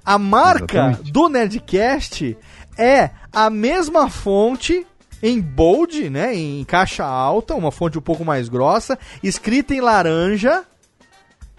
Speaker 1: A marca Exatamente. do Nerdcast é a mesma fonte em bold, né, em caixa alta, uma fonte um pouco mais grossa, escrita em laranja.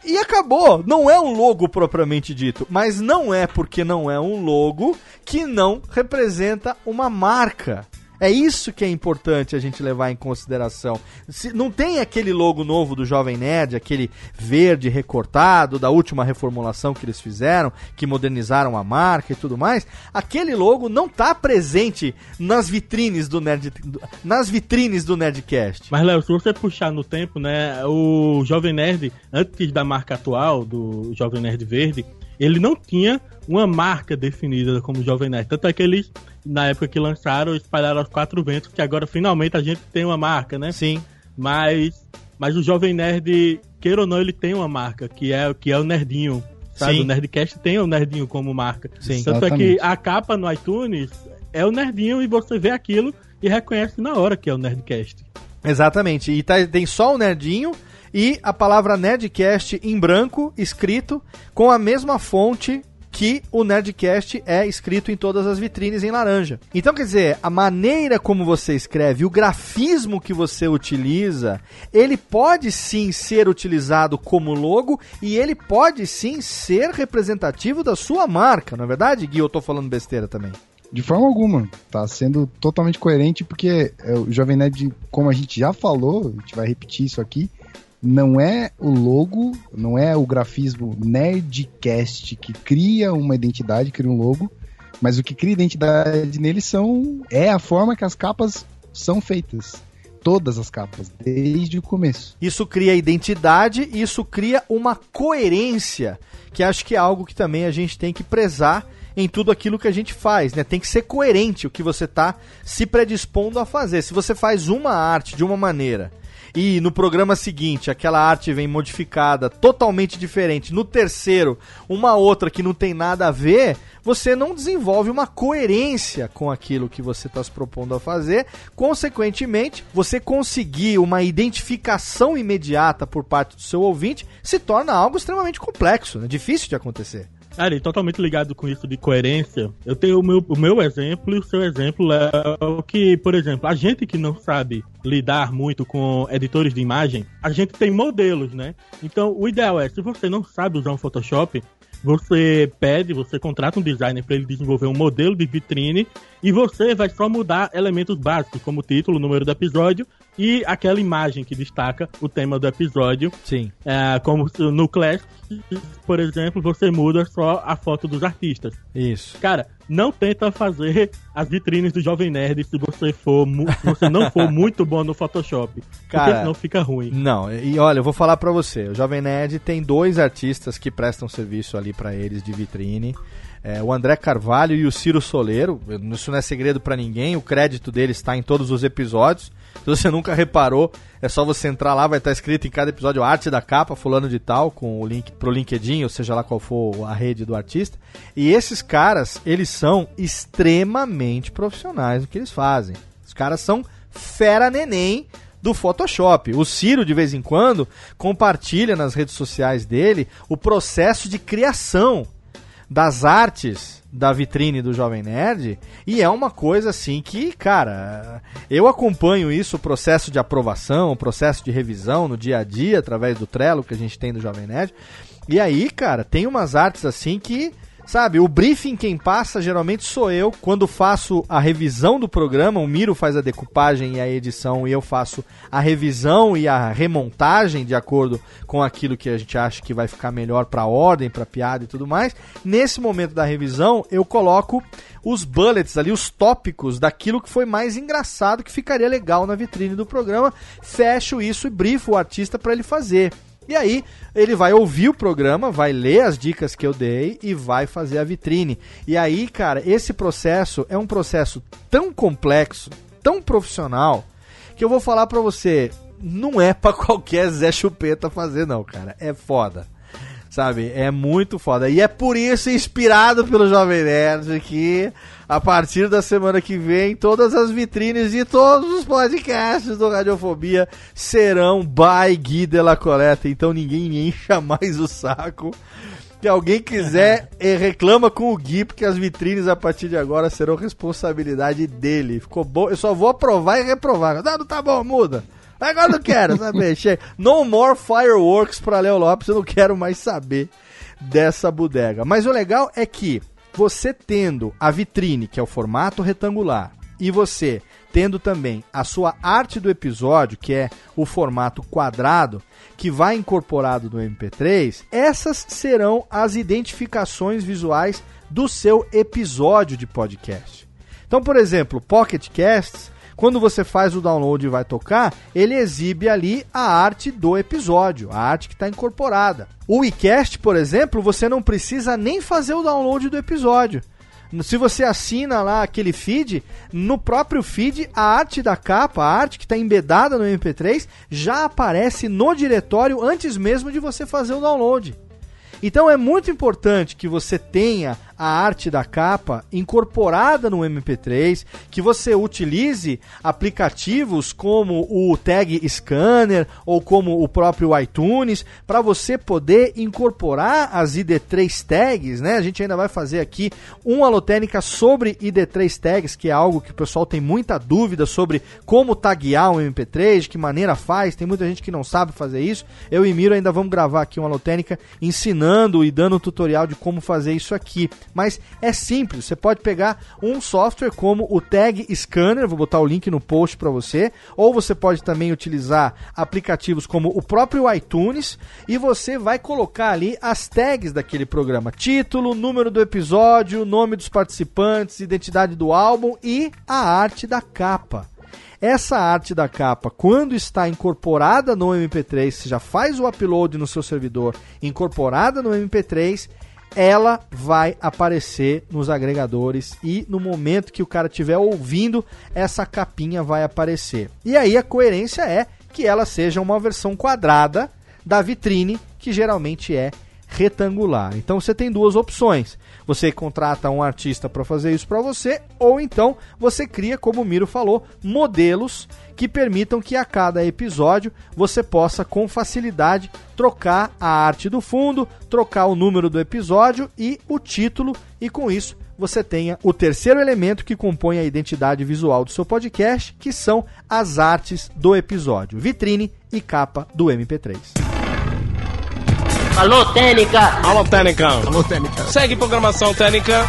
Speaker 1: E acabou. Não é um logo propriamente dito, mas não é porque não é um logo que não representa uma marca. É isso que é importante a gente levar em consideração. Se, não tem aquele logo novo do Jovem Nerd, aquele verde recortado da última reformulação que eles fizeram, que modernizaram a marca e tudo mais. Aquele logo não está presente nas vitrines do Nerd, nas vitrines do Nerdcast.
Speaker 3: Mas Léo, se você puxar no tempo, né, o Jovem Nerd antes da marca atual do Jovem Nerd Verde, ele não tinha uma marca definida como Jovem Nerd. Tanto é que eles, na época que lançaram, espalharam aos quatro ventos, que agora finalmente a gente tem uma marca, né?
Speaker 1: Sim.
Speaker 3: Mas, mas o Jovem Nerd, queira ou não, ele tem uma marca, que é, que é o Nerdinho. Sabe? Sim. O Nerdcast tem o Nerdinho como marca.
Speaker 1: Sim,
Speaker 3: Tanto exatamente. é que a capa no iTunes é o Nerdinho e você vê aquilo e reconhece na hora que é o Nerdcast.
Speaker 1: Exatamente. E tá, tem só o Nerdinho e a palavra Nerdcast em branco, escrito, com a mesma fonte que o Nerdcast é escrito em todas as vitrines em laranja. Então, quer dizer, a maneira como você escreve, o grafismo que você utiliza, ele pode sim ser utilizado como logo e ele pode sim ser representativo da sua marca, não é verdade, Gui? Eu tô falando besteira também.
Speaker 5: De forma alguma. Tá sendo totalmente coerente, porque é, o Jovem Nerd, como a gente já falou, a gente vai repetir isso aqui, não é o logo, não é o grafismo Nerdcast que cria uma identidade, cria um logo, mas o que cria identidade nele são é a forma que as capas são feitas. Todas as capas, desde o começo.
Speaker 1: Isso cria identidade, isso cria uma coerência, que acho que é algo que também a gente tem que prezar em tudo aquilo que a gente faz, né? Tem que ser coerente o que você está se predispondo a fazer. Se você faz uma arte de uma maneira e no programa seguinte aquela arte vem modificada, totalmente diferente, no terceiro uma outra que não tem nada a ver, você não desenvolve uma coerência com aquilo que você está se propondo a fazer. Consequentemente, você conseguir uma identificação imediata por parte do seu ouvinte se torna algo extremamente complexo, né? difícil de acontecer.
Speaker 3: Ari, totalmente ligado com isso de coerência, eu tenho o meu, o meu exemplo e o seu exemplo é o que, por exemplo, a gente que não sabe lidar muito com editores de imagem, a gente tem modelos, né? Então, o ideal é, se você não sabe usar um Photoshop, você pede, você contrata um designer para ele desenvolver um modelo de vitrine e você vai só mudar elementos básicos, como título, número do episódio e aquela imagem que destaca o tema do episódio.
Speaker 1: Sim.
Speaker 3: É, como no Clash, por exemplo, você muda só a foto dos artistas.
Speaker 1: Isso.
Speaker 3: Cara, não tenta fazer as vitrines do Jovem Nerd se você for se você não for muito bom no Photoshop. Cara, porque senão fica ruim.
Speaker 1: Não, e olha, eu vou falar para você. O Jovem Nerd tem dois artistas que prestam serviço ali para eles de vitrine. É, o André Carvalho e o Ciro Soleiro. Isso não é segredo para ninguém. O crédito deles está em todos os episódios. Se você nunca reparou, é só você entrar lá, vai estar escrito em cada episódio arte da capa, fulano de tal, com o link pro LinkedIn, ou seja lá qual for a rede do artista. E esses caras, eles são extremamente profissionais no que eles fazem. Os caras são fera neném do Photoshop. O Ciro, de vez em quando, compartilha nas redes sociais dele o processo de criação das artes da vitrine do Jovem Nerd e é uma coisa assim que, cara, eu acompanho isso, o processo de aprovação, o processo de revisão no dia a dia através do Trello que a gente tem do Jovem Nerd. E aí, cara, tem umas artes assim que Sabe, o briefing quem passa geralmente sou eu. Quando faço a revisão do programa, o Miro faz a decupagem e a edição e eu faço a revisão e a remontagem de acordo com aquilo que a gente acha que vai ficar melhor para ordem, para piada e tudo mais. Nesse momento da revisão, eu coloco os bullets ali, os tópicos daquilo que foi mais engraçado que ficaria legal na vitrine do programa. Fecho isso e brifo o artista para ele fazer. E aí, ele vai ouvir o programa, vai ler as dicas que eu dei e vai fazer a vitrine. E aí, cara, esse processo é um processo tão complexo, tão profissional, que eu vou falar pra você, não é pra qualquer Zé Chupeta fazer, não, cara. É foda. Sabe? É muito foda. E é por isso, inspirado pelo Jovem Nerd, que a partir da semana que vem, todas as vitrines e todos os podcasts do Radiofobia serão by Gui de la Coleta. Então ninguém encha mais o saco. Se alguém quiser, eh, reclama com o Gui, porque as vitrines a partir de agora serão responsabilidade dele. Ficou bom? Eu só vou aprovar e reprovar. Não, não tá bom, muda. Agora não quero saber. Chega. No more fireworks pra Léo Lopes, eu não quero mais saber dessa bodega. Mas o legal é que você tendo a vitrine, que é o formato retangular, e você tendo também a sua arte do episódio, que é o formato quadrado, que vai incorporado no MP3, essas serão as identificações visuais do seu episódio de podcast. Então, por exemplo, Pocket Casts quando você faz o download e vai tocar, ele exibe ali a arte do episódio, a arte que está incorporada. O iCast, por exemplo, você não precisa nem fazer o download do episódio. Se você assina lá aquele feed, no próprio feed, a arte da capa, a arte que está embedada no MP3, já aparece no diretório antes mesmo de você fazer o download. Então é muito importante que você tenha a arte da capa incorporada no MP3, que você utilize aplicativos como o Tag Scanner ou como o próprio iTunes para você poder incorporar as ID3 tags, né? A gente ainda vai fazer aqui uma alotênica sobre ID3 tags, que é algo que o pessoal tem muita dúvida sobre como taguear um MP3, de que maneira faz, tem muita gente que não sabe fazer isso. Eu e Miro ainda vamos gravar aqui uma alotênica ensinando e dando um tutorial de como fazer isso aqui mas é simples. Você pode pegar um software como o Tag Scanner, vou botar o link no post para você, ou você pode também utilizar aplicativos como o próprio iTunes e você vai colocar ali as tags daquele programa: título, número do episódio, nome dos participantes, identidade do álbum e a arte da capa. Essa arte da capa, quando está incorporada no MP3, você já faz o upload no seu servidor, incorporada no MP3, ela vai aparecer nos agregadores e no momento que o cara estiver ouvindo, essa capinha vai aparecer. E aí a coerência é que ela seja uma versão quadrada da vitrine, que geralmente é retangular. Então você tem duas opções. Você contrata um artista para fazer isso para você, ou então você cria, como o Miro falou, modelos que permitam que a cada episódio você possa com facilidade trocar a arte do fundo, trocar o número do episódio e o título, e com isso você tenha o terceiro elemento que compõe a identidade visual do seu podcast, que são as artes do episódio, vitrine e capa do MP3.
Speaker 4: Alô, Técnica! Alô, Técnica! Alô, Técnica! Segue programação Técnica!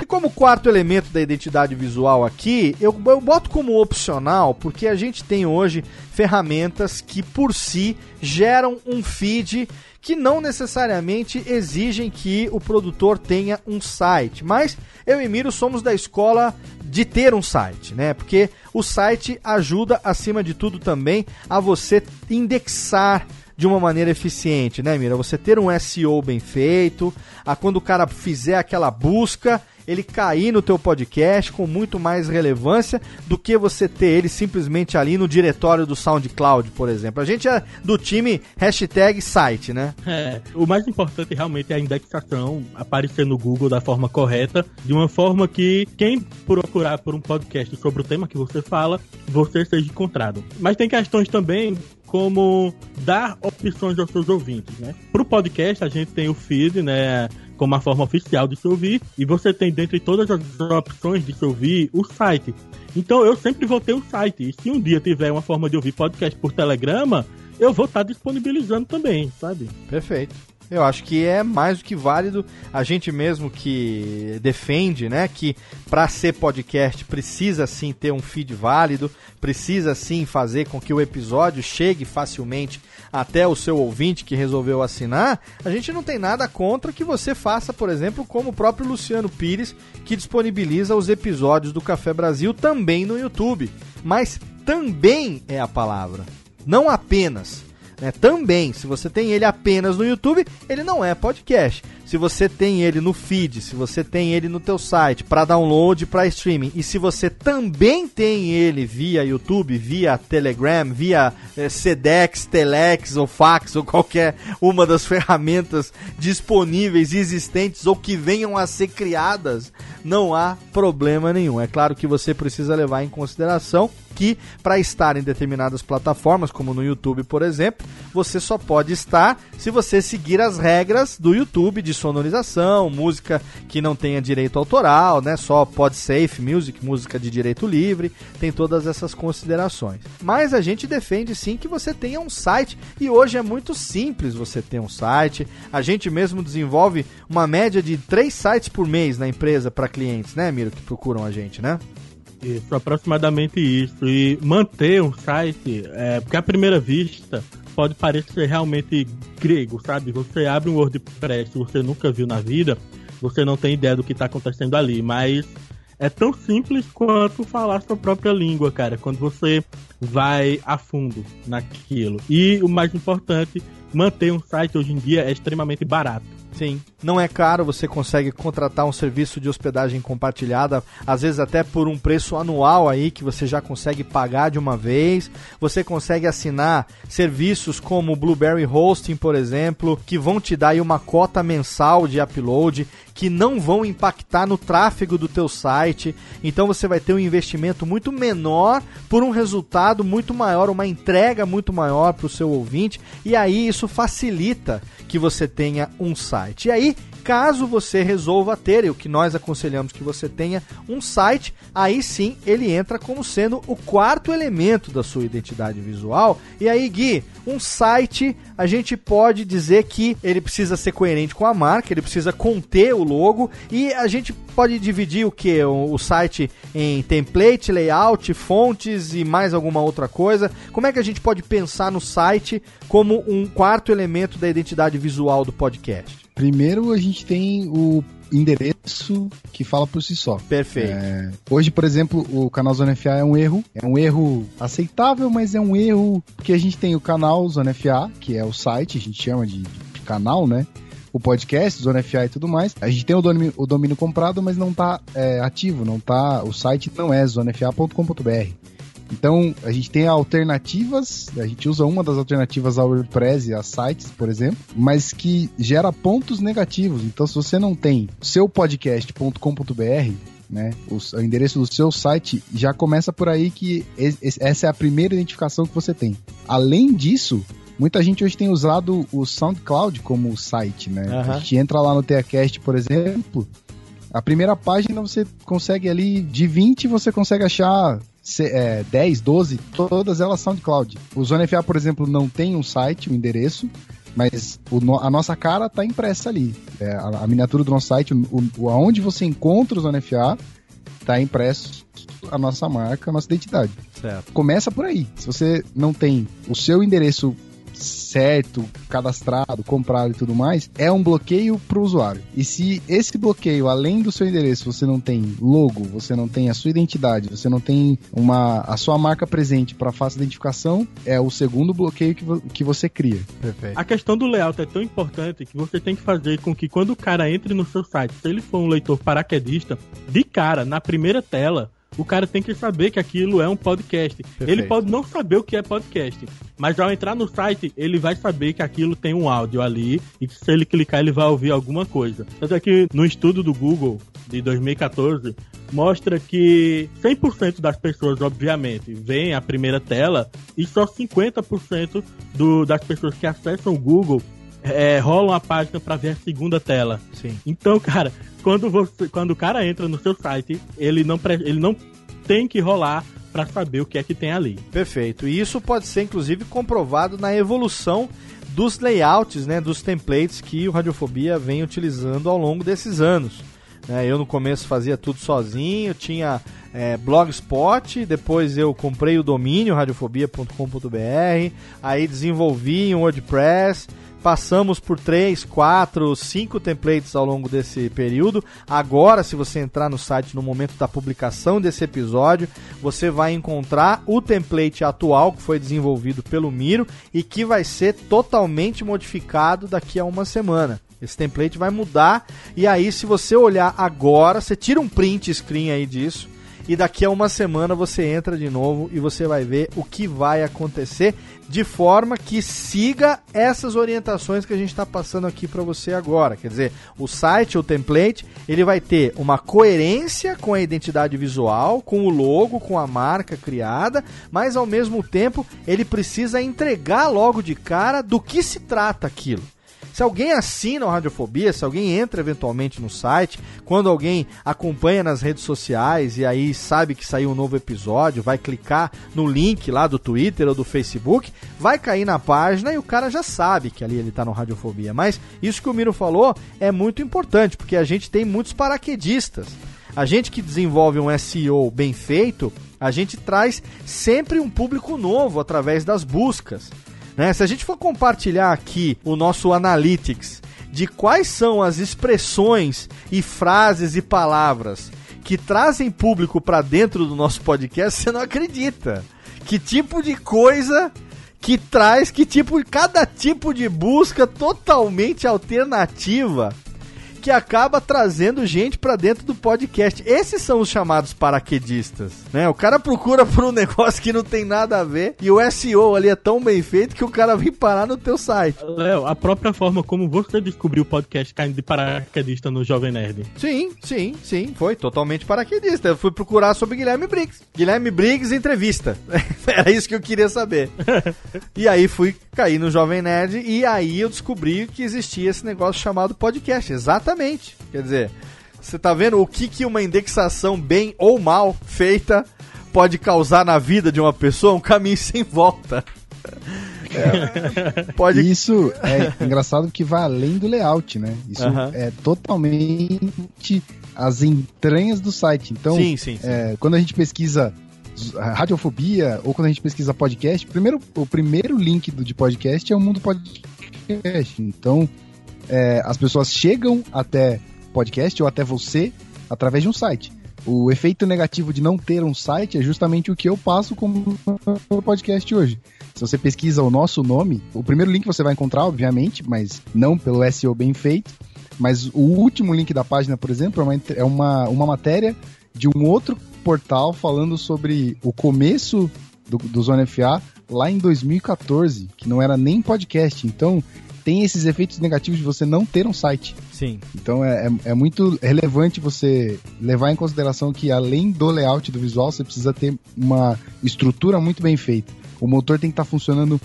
Speaker 1: E como quarto elemento da identidade visual aqui, eu, eu boto como opcional porque a gente tem hoje ferramentas que por si geram um feed que não necessariamente exigem que o produtor tenha um site, mas eu e Miro somos da escola de ter um site, né? Porque o site ajuda acima de tudo também a você indexar de uma maneira eficiente, né, Mira? Você ter um SEO bem feito, a quando o cara fizer aquela busca, ele cair no teu podcast com muito mais relevância do que você ter ele simplesmente ali no diretório do SoundCloud, por exemplo. A gente é do time hashtag site, né?
Speaker 3: É, o mais importante realmente é a indexação aparecer no Google da forma correta, de uma forma que quem procurar por um podcast sobre o tema que você fala, você seja encontrado. Mas tem questões também como dar opções aos seus ouvintes, né? Pro podcast a gente tem o feed, né? Como a forma oficial de se ouvir, e você tem dentre todas as opções de se ouvir o site. Então eu sempre vou ter o site. E se um dia tiver uma forma de ouvir podcast por telegrama, eu vou estar disponibilizando também, sabe?
Speaker 1: Perfeito. Eu acho que é mais do que válido. A gente mesmo que defende, né, que para ser podcast precisa sim ter um feed válido, precisa sim fazer com que o episódio chegue facilmente até o seu ouvinte que resolveu assinar. A gente não tem nada contra que você faça, por exemplo, como o próprio Luciano Pires, que disponibiliza os episódios do Café Brasil também no YouTube. Mas também é a palavra, não apenas Né? Também, se você tem ele apenas no YouTube, ele não é podcast. Se você tem ele no feed, se você tem ele no teu site para download, para streaming, e se você também tem ele via YouTube, via Telegram, via eh, Telex ou fax ou qualquer uma das ferramentas disponíveis existentes ou que venham a ser criadas, não há problema nenhum. É claro que você precisa levar em consideração que para estar em determinadas plataformas, como no YouTube, por exemplo, você só pode estar se você seguir as regras do YouTube de sonorização, música que não tenha direito autoral, né? Só pode safe music, música de direito livre, tem todas essas considerações. Mas a gente defende sim que você tenha um site e hoje é muito simples você ter um site. A gente mesmo desenvolve uma média de três sites por mês na empresa para clientes, né, Miro, que procuram a gente, né?
Speaker 3: Isso, aproximadamente isso. E manter um site, é, porque à primeira vista pode parecer realmente grego, sabe? Você abre um WordPress que você nunca viu na vida, você não tem ideia do que está acontecendo ali, mas é tão simples quanto falar sua própria língua, cara, quando você vai a fundo naquilo. E o mais importante, manter um site hoje em dia é extremamente barato.
Speaker 1: Sim. Não é caro, você consegue contratar um serviço de hospedagem compartilhada, às vezes até por um preço anual aí que você já consegue pagar de uma vez. Você consegue assinar serviços como Blueberry Hosting, por exemplo, que vão te dar aí uma cota mensal de upload que não vão impactar no tráfego do teu site. Então você vai ter um investimento muito menor por um resultado muito maior, uma entrega muito maior para o seu ouvinte. E aí isso facilita que você tenha um site. E aí Caso você resolva ter, e o que nós aconselhamos que você tenha, um site, aí sim ele entra como sendo o quarto elemento da sua identidade visual. E aí, Gui, um site, a gente pode dizer que ele precisa ser coerente com a marca, ele precisa conter o logo e a gente pode dividir o que? O, site em template, layout, fontes e mais alguma outra coisa. Como é que a gente pode pensar no site como um quarto elemento da identidade visual do podcast?
Speaker 5: Primeiro a gente tem o endereço que fala por si só.
Speaker 1: Perfeito.
Speaker 5: É, hoje, por exemplo, o canal Zona FA é um erro. É um erro aceitável, mas é um erro porque a gente tem o canal Zona FA, que é o site, a gente chama de, de canal, né? O podcast, Zona FA e tudo mais. A gente tem o domínio, o domínio comprado, mas não está é, ativo, não tá. O site não é zonefa.com.br. Então, a gente tem alternativas, a gente usa uma das alternativas ao WordPress e a sites, por exemplo, mas que gera pontos negativos. Então, se você não tem seupodcast.com.br, né, o, o, endereço do seu site já começa por aí que essa é a primeira identificação que você tem. Além disso, muita gente hoje tem usado o SoundCloud como site, né? Uhum. A gente entra lá no TeaCast, por exemplo, a primeira página você consegue ali, de 20 você consegue achar é, 10, 12, todas elas são de cloud. O Zona FA, por exemplo, não tem um site, um endereço, mas o, a nossa cara está impressa ali. É, a, a, miniatura do nosso site, o, o, aonde você encontra o Zona FA, está impresso a nossa marca, a nossa identidade.
Speaker 1: Certo.
Speaker 5: Começa por aí. Se você não tem o seu endereço certo, cadastrado, comprado e tudo mais, é um bloqueio para o usuário. E se esse bloqueio, além do seu endereço, você não tem logo, você não tem a sua identidade, você não tem uma a sua marca presente para fácil identificação, é o segundo bloqueio que, vo, que você cria.
Speaker 3: Perfeito. A questão do layout é tão importante que você tem que fazer com que quando o cara entre no seu site, se ele for um leitor paraquedista, de cara, na primeira tela, o cara tem que saber que aquilo é um podcast. Perfeito. Ele pode não saber o que é podcast, mas ao entrar no site, ele vai saber que aquilo tem um áudio ali e que se ele clicar, ele vai ouvir alguma coisa. Tanto é que no estudo do Google de 2014, mostra que 100% das pessoas, obviamente, veem a primeira tela e só 50% do, das pessoas que acessam o Google é, rolam a página para ver a segunda tela.
Speaker 1: Sim.
Speaker 3: Então, cara, quando, você, quando o cara entra no seu site, ele não, ele não tem que rolar para saber o que é que tem ali.
Speaker 1: Perfeito. E isso pode ser inclusive comprovado na evolução dos layouts, né, dos templates que o Radiofobia vem utilizando ao longo desses anos. É, eu no começo fazia tudo sozinho, tinha é, Blogspot, depois eu comprei o domínio radiofobia.com.br, aí desenvolvi um WordPress, Passamos por três, quatro, cinco templates ao longo desse período. Agora, se você entrar no site no momento da publicação desse episódio, você vai encontrar o template atual que foi desenvolvido pelo Miro e que vai ser totalmente modificado daqui a uma semana. Esse template vai mudar e aí se você olhar agora, você tira um print screen aí disso e daqui a uma semana você entra de novo e você vai ver o que vai acontecer de forma que siga essas orientações que a gente está passando aqui para você agora. Quer dizer, o site, o template, ele vai ter uma coerência com a identidade visual, com o logo, com a marca criada, mas ao mesmo tempo ele precisa entregar logo de cara do que se trata aquilo. Se alguém assina o Radiofobia, se alguém entra eventualmente no site, quando alguém acompanha nas redes sociais e aí sabe que saiu um novo episódio, vai clicar no link lá do Twitter ou do Facebook, vai cair na página e o cara já sabe que ali ele está no Radiofobia. Mas isso que o Miro falou é muito importante, porque a gente tem muitos paraquedistas. A gente que desenvolve um SEO bem feito, a gente traz sempre um público novo através das buscas. Né? Se a gente for compartilhar aqui o nosso Analytics de quais são as expressões e frases e palavras que trazem público para dentro do nosso podcast, você não acredita. Que tipo de coisa que traz, que tipo, cada tipo de busca totalmente alternativa que acaba trazendo gente para dentro do podcast. Esses são os chamados paraquedistas, né? O cara procura por um negócio que não tem nada a ver e o SEO ali é tão bem feito que o cara vem parar no teu site.
Speaker 3: Léo, a própria forma como você descobriu o podcast caindo de paraquedista no Jovem Nerd.
Speaker 1: Sim, sim, sim, foi totalmente paraquedista. Eu fui procurar sobre Guilherme Briggs. Guilherme Briggs entrevista. Era isso que eu queria saber. e aí fui cair no Jovem Nerd e aí eu descobri que existia esse negócio chamado podcast. Exatamente Exatamente. Quer dizer, você tá vendo o que, que uma indexação bem ou mal feita pode causar na vida de uma pessoa? Um caminho sem volta.
Speaker 5: É. Pode... Isso é engraçado que vai além do layout, né? Isso é totalmente as entranhas do site. Então, sim, sim, sim. É, quando a gente pesquisa radiofobia ou quando a gente pesquisa podcast, primeiro, o primeiro link do, de podcast é o mundo podcast. Então, é, as pessoas chegam até podcast ou até você através de um site. O efeito negativo de não ter um site é justamente o que eu passo como podcast hoje. Se você pesquisa o nosso nome, o primeiro link você vai encontrar, obviamente, mas não pelo SEO bem feito. Mas o último link da página, por exemplo, é uma, é uma, uma matéria de um outro portal falando sobre o começo do, do Zona FA lá em 2014, que não era nem podcast. Então, tem esses efeitos negativos de você não ter um site.
Speaker 1: Sim.
Speaker 5: Então é, é, é, muito relevante você levar em consideração que além do layout do visual, você precisa ter uma estrutura muito bem feita. O motor tem que estar tá funcionando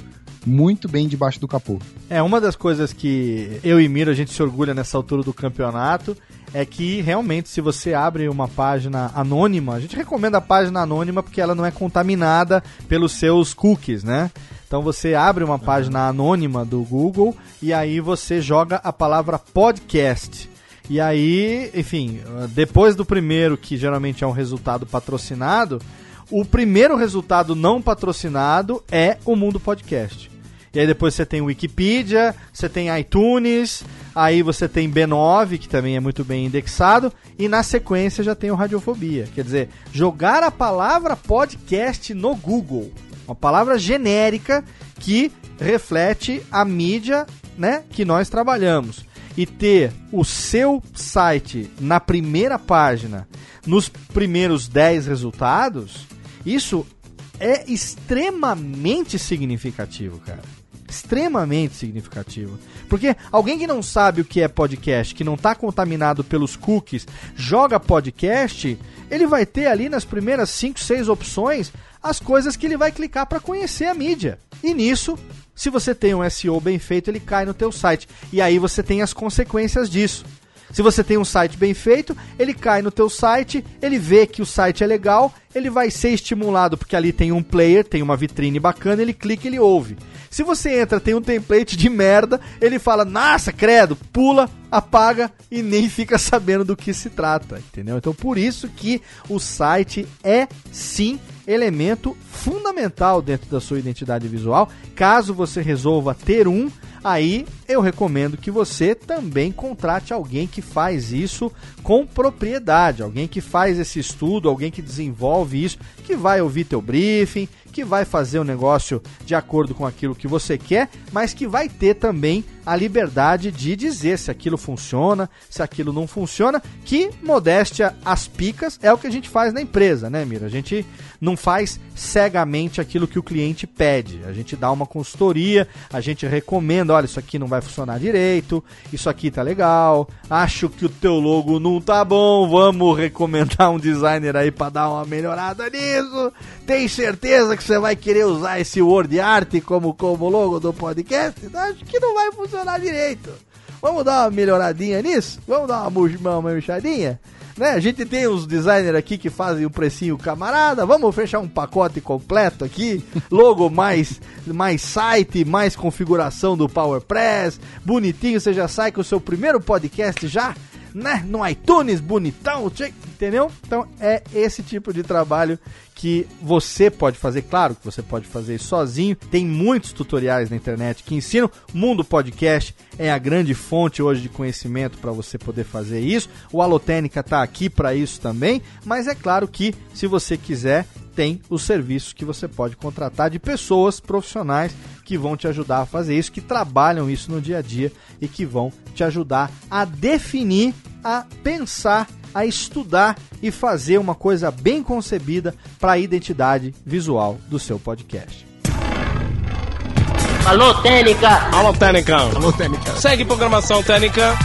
Speaker 5: muito bem debaixo do capô.
Speaker 1: É, uma das coisas que eu e Miro a gente se orgulha nessa altura do campeonato é que realmente se você abre uma página anônima, a gente recomenda a página anônima porque ela não é contaminada pelos seus cookies, né? Então você abre uma página anônima do Google e aí você joga a palavra podcast. E aí, enfim, depois do primeiro, que geralmente é um resultado patrocinado, o primeiro resultado não patrocinado é o Mundo Podcast. E aí depois você tem Wikipedia, você tem iTunes, aí você tem B9, que também é muito bem indexado, e na sequência já tem o Radiofobia. Quer dizer, jogar a palavra podcast no Google uma palavra genérica que reflete a mídia né, que nós trabalhamos. E ter o seu site na primeira página, nos primeiros 10 resultados, isso é extremamente significativo, cara. Extremamente significativo. Porque alguém que não sabe o que é podcast, que não está contaminado pelos cookies, joga podcast, ele vai ter ali nas primeiras 5, 6 opções as coisas que ele vai clicar para conhecer a mídia. E nisso, se você tem um SEO bem feito, ele cai no teu site. E aí você tem as consequências disso. Se você tem um site bem feito, ele cai no teu site, ele vê que o site é legal, ele vai ser estimulado porque ali tem um player, tem uma vitrine bacana, ele clica, ele ouve. Se você entra, tem um template de merda, ele fala: "Nossa, credo", pula, apaga e nem fica sabendo do que se trata, entendeu? Então por isso que o site é sim elemento fundamental dentro da sua identidade visual. Caso você resolva ter um, aí eu recomendo que você também contrate alguém que faz isso com propriedade, alguém que faz esse estudo, alguém que desenvolve isso, que vai ouvir teu briefing, que vai fazer o negócio de acordo com aquilo que você quer, mas que vai ter também a liberdade de dizer se aquilo funciona, se aquilo não funciona, que modéstia às picas é o que a gente faz na empresa, né, Mira? A gente não faz cegamente aquilo que o cliente pede. A gente dá uma consultoria, a gente recomenda, olha, isso aqui não vai funcionar direito, isso aqui tá legal, acho que o teu logo não tá bom, vamos recomendar um designer aí para dar uma melhorada nisso. Tem certeza que você vai querer usar esse word art como como logo do podcast? Acho que não vai funcionar direito. Vamos dar uma melhoradinha nisso? Vamos dar uma, mexadinha? Né? A gente tem os designers aqui que fazem o precinho camarada. Vamos fechar um pacote completo aqui. Logo mais, mais site, mais configuração do PowerPress. Bonitinho, você já sai com o seu primeiro podcast já né, no iTunes, bonitão, entendeu? Então é esse tipo de trabalho que você pode fazer, claro que você pode fazer sozinho. Tem muitos tutoriais na internet que ensinam. Mundo Podcast é a grande fonte hoje de conhecimento para você poder fazer isso. O Alotênica está aqui para isso também, mas é claro que se você quiser, tem os serviços que você pode contratar de pessoas profissionais que vão te ajudar a fazer isso, que trabalham isso no dia a dia e que vão te ajudar a definir, a pensar, a estudar e fazer uma coisa bem concebida para a identidade visual do seu podcast.
Speaker 4: Alô, Técnica! Alô, Técnica! Alô, Técnica! Segue programação Técnica!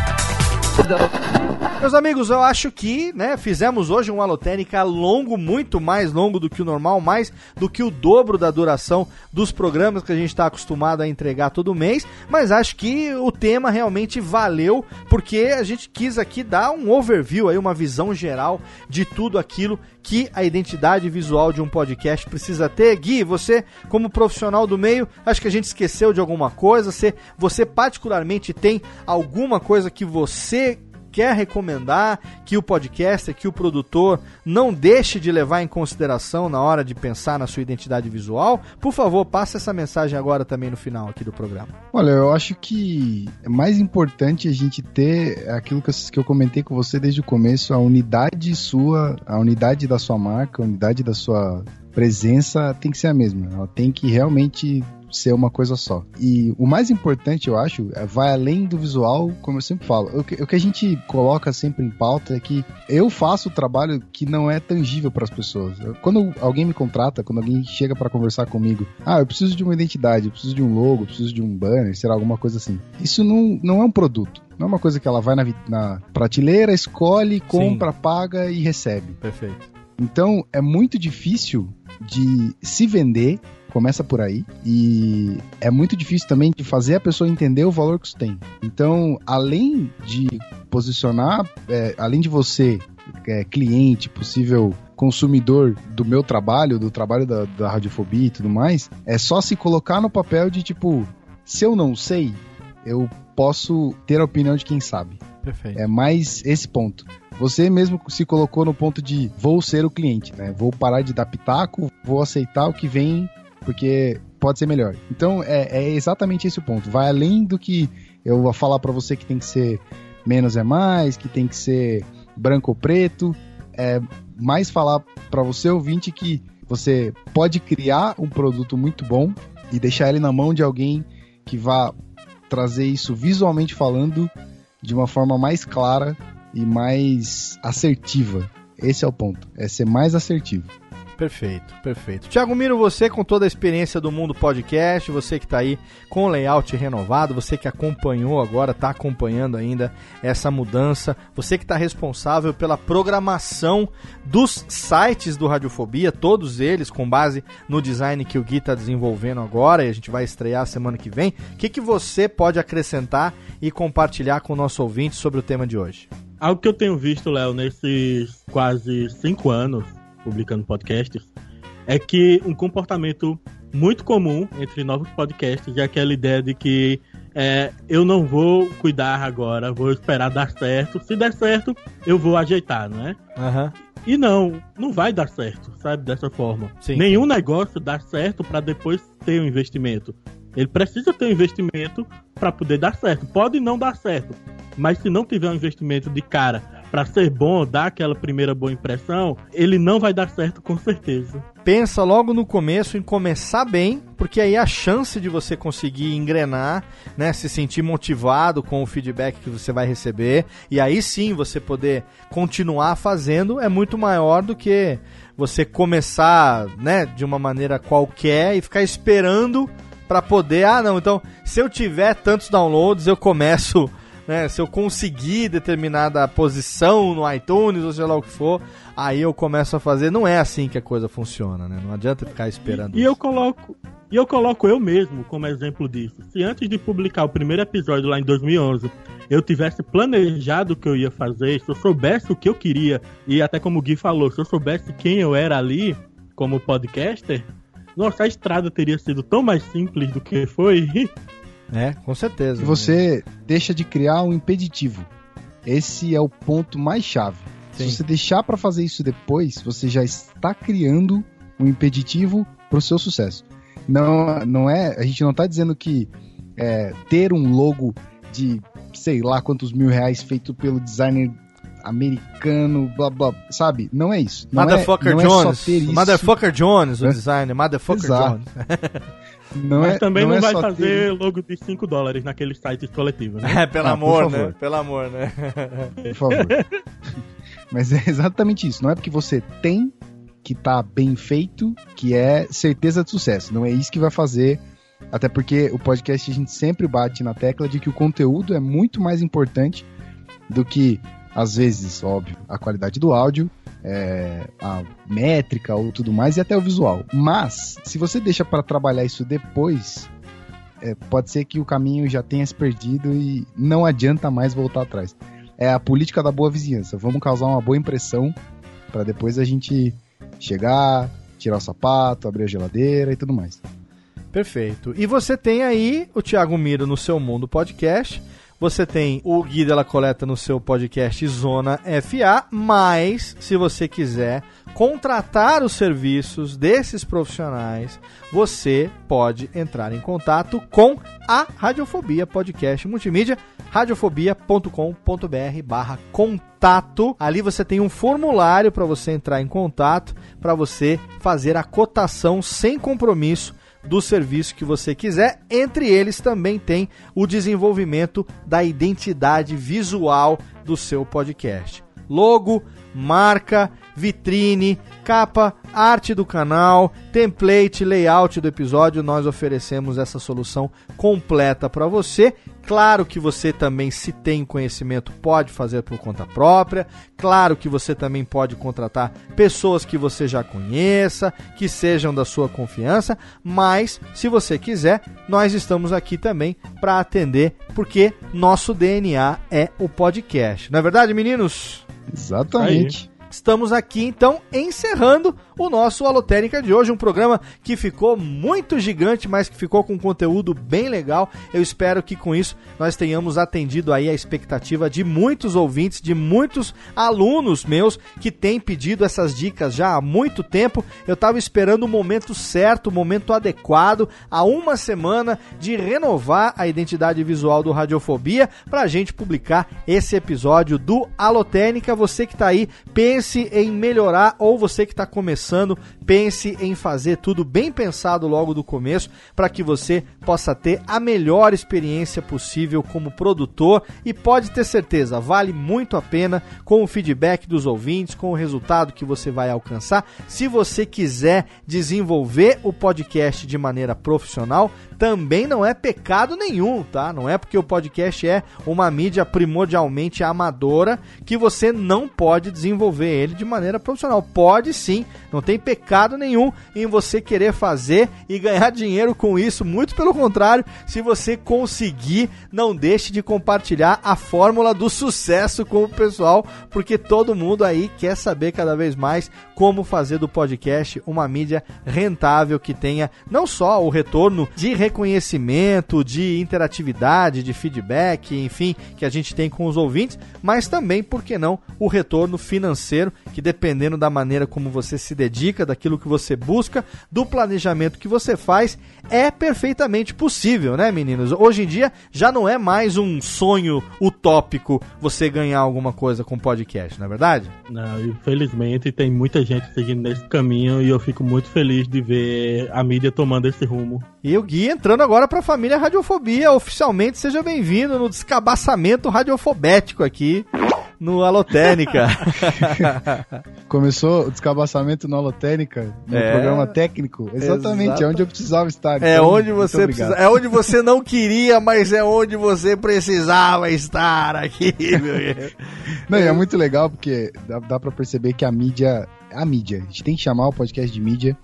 Speaker 1: Meus amigos, eu acho que, né, fizemos hoje um Alotênica longo, muito mais longo do que o normal, mais do que o dobro da duração dos programas que a gente está acostumado a entregar todo mês, mas acho que o tema realmente valeu, porque a gente quis aqui dar um overview aí, uma visão geral de tudo aquilo que a identidade visual de um podcast precisa ter. Gui, você, como profissional do meio, acho que a gente esqueceu de alguma coisa. Você, você particularmente tem alguma coisa que você quer recomendar que o podcaster, que o produtor não deixe de levar em consideração na hora de pensar na sua identidade visual, por favor, passe essa mensagem agora também no final aqui do programa.
Speaker 5: Olha, eu acho que é mais importante a gente ter aquilo que eu, comentei com você desde o começo, a unidade sua, a unidade da sua marca, a unidade da sua presença tem que ser a mesma. Ela tem que realmente ser uma coisa só. E o mais importante, eu acho, é, vai além do visual, como eu sempre falo. O que, o que a gente coloca sempre em pauta é que eu faço o trabalho que não é tangível para as pessoas. Quando alguém me contrata, quando alguém chega para conversar comigo, ah, eu preciso de uma identidade, eu preciso de um logo, eu preciso de um banner, será alguma coisa assim. Isso não, não é um produto. Não é uma coisa que ela vai na, na prateleira, escolhe, compra, Sim. paga e recebe.
Speaker 1: Perfeito.
Speaker 5: Então é muito difícil de se vender começa por aí. E é muito difícil também de fazer a pessoa entender o valor que isso tem. Então, além de posicionar, é, além de você, é, cliente, possível consumidor do meu trabalho, do trabalho da, da radiofobia e tudo mais, é só se colocar no papel de tipo, se eu não sei, eu posso ter a opinião de quem sabe.
Speaker 1: Perfeito.
Speaker 5: É mais esse ponto. Você mesmo se colocou no ponto de vou ser o cliente, né? Vou parar de dar pitaco, vou aceitar o que vem porque pode ser melhor. Então é, é exatamente esse o ponto. Vai além do que eu vou falar para você que tem que ser menos é mais, que tem que ser branco ou preto. É mais falar para você ouvinte que você pode criar um produto muito bom e deixar ele na mão de alguém que vá trazer isso visualmente falando de uma forma mais clara e mais assertiva. Esse é o ponto, é ser mais assertivo.
Speaker 1: Perfeito, perfeito. Tiago Miro, você com toda a experiência do mundo podcast, você que está aí com o layout renovado, você que acompanhou agora, está acompanhando ainda essa mudança, você que está responsável pela programação dos sites do Radiofobia, todos eles com base no design que o Gui está desenvolvendo agora e a gente vai estrear semana que vem. O que, que você pode acrescentar e compartilhar com o nosso ouvinte sobre o tema de hoje?
Speaker 3: Algo que eu tenho visto, Léo, nesses quase cinco anos publicando podcasts, é que um comportamento muito comum entre novos podcasts é aquela ideia de que é, eu não vou cuidar agora, vou esperar dar certo. Se der certo, eu vou ajeitar, não é?
Speaker 1: Uhum.
Speaker 3: E não, não vai dar certo, sabe? Dessa forma.
Speaker 1: Sim,
Speaker 3: Nenhum negócio dá certo para depois ter um investimento. Ele precisa ter um investimento para poder dar certo. Pode não dar certo, mas se não tiver um investimento de cara para ser bom, dar aquela primeira boa impressão, ele não vai dar certo com certeza.
Speaker 1: Pensa logo no começo em começar bem, porque aí a chance de você conseguir engrenar, né, se sentir motivado com o feedback que você vai receber, e aí sim você poder continuar fazendo é muito maior do que você começar, né, de uma maneira qualquer e ficar esperando para poder, ah, não, então se eu tiver tantos downloads, eu começo né? Se eu conseguir determinada posição no iTunes ou sei lá o que for, aí eu começo a fazer. Não é assim que a coisa funciona, né? Não adianta ficar esperando.
Speaker 3: E, e eu coloco e eu coloco eu mesmo como exemplo disso. Se antes de publicar o primeiro episódio lá em 2011 eu tivesse planejado o que eu ia fazer, se eu soubesse o que eu queria, e até como o Gui falou, se eu soubesse quem eu era ali como podcaster, nossa, a estrada teria sido tão mais simples do que foi.
Speaker 1: É, com certeza.
Speaker 5: E você deixa de criar um impeditivo. Esse é o ponto mais chave. Sim. Se você deixar para fazer isso depois, você já está criando um impeditivo para o seu sucesso. Não, não é. A gente não está dizendo que é, ter um logo de sei lá quantos mil reais feito pelo designer americano, blá blá, sabe? Não é isso. Não
Speaker 1: Motherfucker
Speaker 5: é,
Speaker 1: não Jones. É Motherfucker Jones, o designer. Motherfucker
Speaker 5: Exato.
Speaker 1: Jones.
Speaker 3: Não Mas é, também não, não é vai fazer ter... logo de 5 dólares naqueles sites coletivos, né?
Speaker 1: É, pelo ah, amor, né? Pelo amor, né?
Speaker 5: Por favor. Mas é exatamente isso. Não é porque você tem que tá bem feito que é certeza de sucesso. Não é isso que vai fazer. Até porque o podcast a gente sempre bate na tecla de que o conteúdo é muito mais importante do que, às vezes, óbvio, a qualidade do áudio é, a métrica ou tudo mais e até o visual. Mas, se você deixa para trabalhar isso depois, é, pode ser que o caminho já tenha se perdido e não adianta mais voltar atrás. É a política da boa vizinhança. Vamos causar uma boa impressão para depois a gente chegar, tirar o sapato, abrir a geladeira e tudo mais.
Speaker 1: Perfeito. E você tem aí o Thiago Miro no seu Mundo Podcast você tem o Gui Della Coleta no seu podcast Zona FA, mas se você quiser contratar os serviços desses profissionais, você pode entrar em contato com a Radiofobia Podcast Multimídia, radiofobia.com.br barra contato. Ali você tem um formulário para você entrar em contato, para você fazer a cotação sem compromisso do serviço que você quiser. Entre eles também tem o desenvolvimento da identidade visual do seu podcast. Logo, marca, vitrine, capa, arte do canal, template, layout do episódio, nós oferecemos essa solução completa para você. Claro que você também, se tem conhecimento, pode fazer por conta própria. Claro que você também pode contratar pessoas que você já conheça, que sejam da sua confiança. Mas, se você quiser, nós estamos aqui também para atender, porque nosso DNA é o podcast. Não é verdade, meninos?
Speaker 5: Exatamente.
Speaker 1: Estamos aqui então encerrando o nosso Alotérica de hoje, um programa que ficou muito gigante, mas que ficou com um conteúdo bem legal. Eu espero que com isso nós tenhamos atendido aí a expectativa de muitos ouvintes, de muitos alunos meus que têm pedido essas dicas já há muito tempo. Eu estava esperando o momento certo, o momento adequado, há uma semana de renovar a identidade visual do Radiofobia para a gente publicar esse episódio do Alotênica. Você que está aí, pense em melhorar ou você que está começando, pense em fazer tudo bem pensado logo do começo para que você possa ter a melhor experiência possível como produtor e pode ter certeza, vale muito a pena com o feedback dos ouvintes, com o resultado que você vai alcançar. Se você quiser desenvolver o podcast de maneira profissional, também não é pecado nenhum, tá? Não é porque o podcast é uma mídia primordialmente amadora que você não pode desenvolver ele de maneira profissional. Pode sim, não tem pecado nenhum em você querer fazer e ganhar dinheiro com isso. Muito pelo contrário, se você conseguir, não deixe de compartilhar a fórmula do sucesso com o pessoal, porque todo mundo aí quer saber cada vez mais como fazer do podcast uma mídia rentável que tenha não só o retorno de reconhecimento, de interatividade, de feedback, enfim, que a gente tem com os ouvintes, mas também, por que não, o retorno financeiro que dependendo da maneira como você se dedica, daquilo que você busca, do planejamento que você faz, é perfeitamente possível, né, meninos? Hoje em dia já não é mais um sonho utópico você ganhar alguma coisa com podcast, não é verdade?
Speaker 3: Não, infelizmente tem muita gente seguindo nesse caminho e eu fico muito feliz de ver a mídia tomando esse rumo.
Speaker 1: E o Gui entrando agora para a família Radiofobia, oficialmente seja bem-vindo no descabaçamento radiofobético aqui no Alotênica.
Speaker 5: Começou o descabaçamento no Alotênica, no é, programa técnico. Exatamente, exato. é onde eu precisava estar.
Speaker 1: É então, onde você precisa, é onde você não queria, mas é onde você precisava estar aqui, meu
Speaker 5: Não, e é muito legal porque dá, dá para perceber que a mídia, a mídia, a gente tem que chamar o podcast de mídia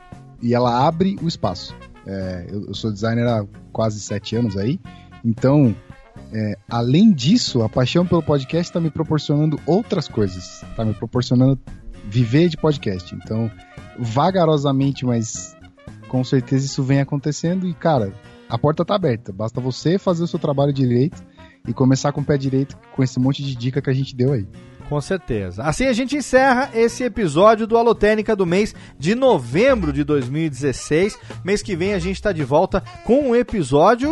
Speaker 5: e ela abre o espaço. É, eu, eu sou designer há quase sete anos aí, então é, além disso, a paixão pelo podcast está me proporcionando outras coisas. Está me proporcionando viver de podcast. Então, vagarosamente, mas com certeza isso vem acontecendo. E, cara, a porta está aberta. Basta você fazer o seu trabalho direito e começar com o pé direito com esse monte de dica que a gente deu aí.
Speaker 1: Com certeza. Assim a gente encerra esse episódio do Alotênica do mês de novembro de 2016. Mês que vem a gente está de volta com um episódio,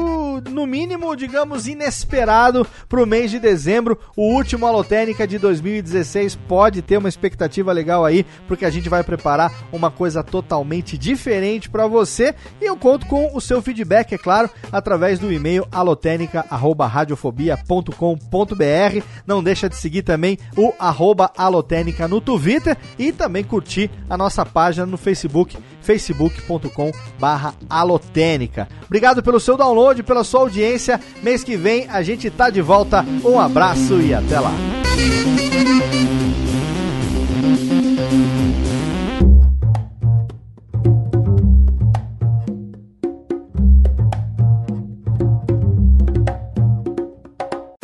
Speaker 1: no mínimo, digamos, inesperado para o mês de dezembro. O último Alotênica de 2016 pode ter uma expectativa legal aí, porque a gente vai preparar uma coisa totalmente diferente para você. E eu conto com o seu feedback, é claro, através do e-mail alotênica.radiofobia.com.br. Não deixa de seguir também arroba Alotênica no Twitter e também curtir a nossa página no Facebook, facebook.com barra alotênica. Obrigado pelo seu download, pela sua audiência. Mês que vem a gente tá de volta. Um abraço e até lá.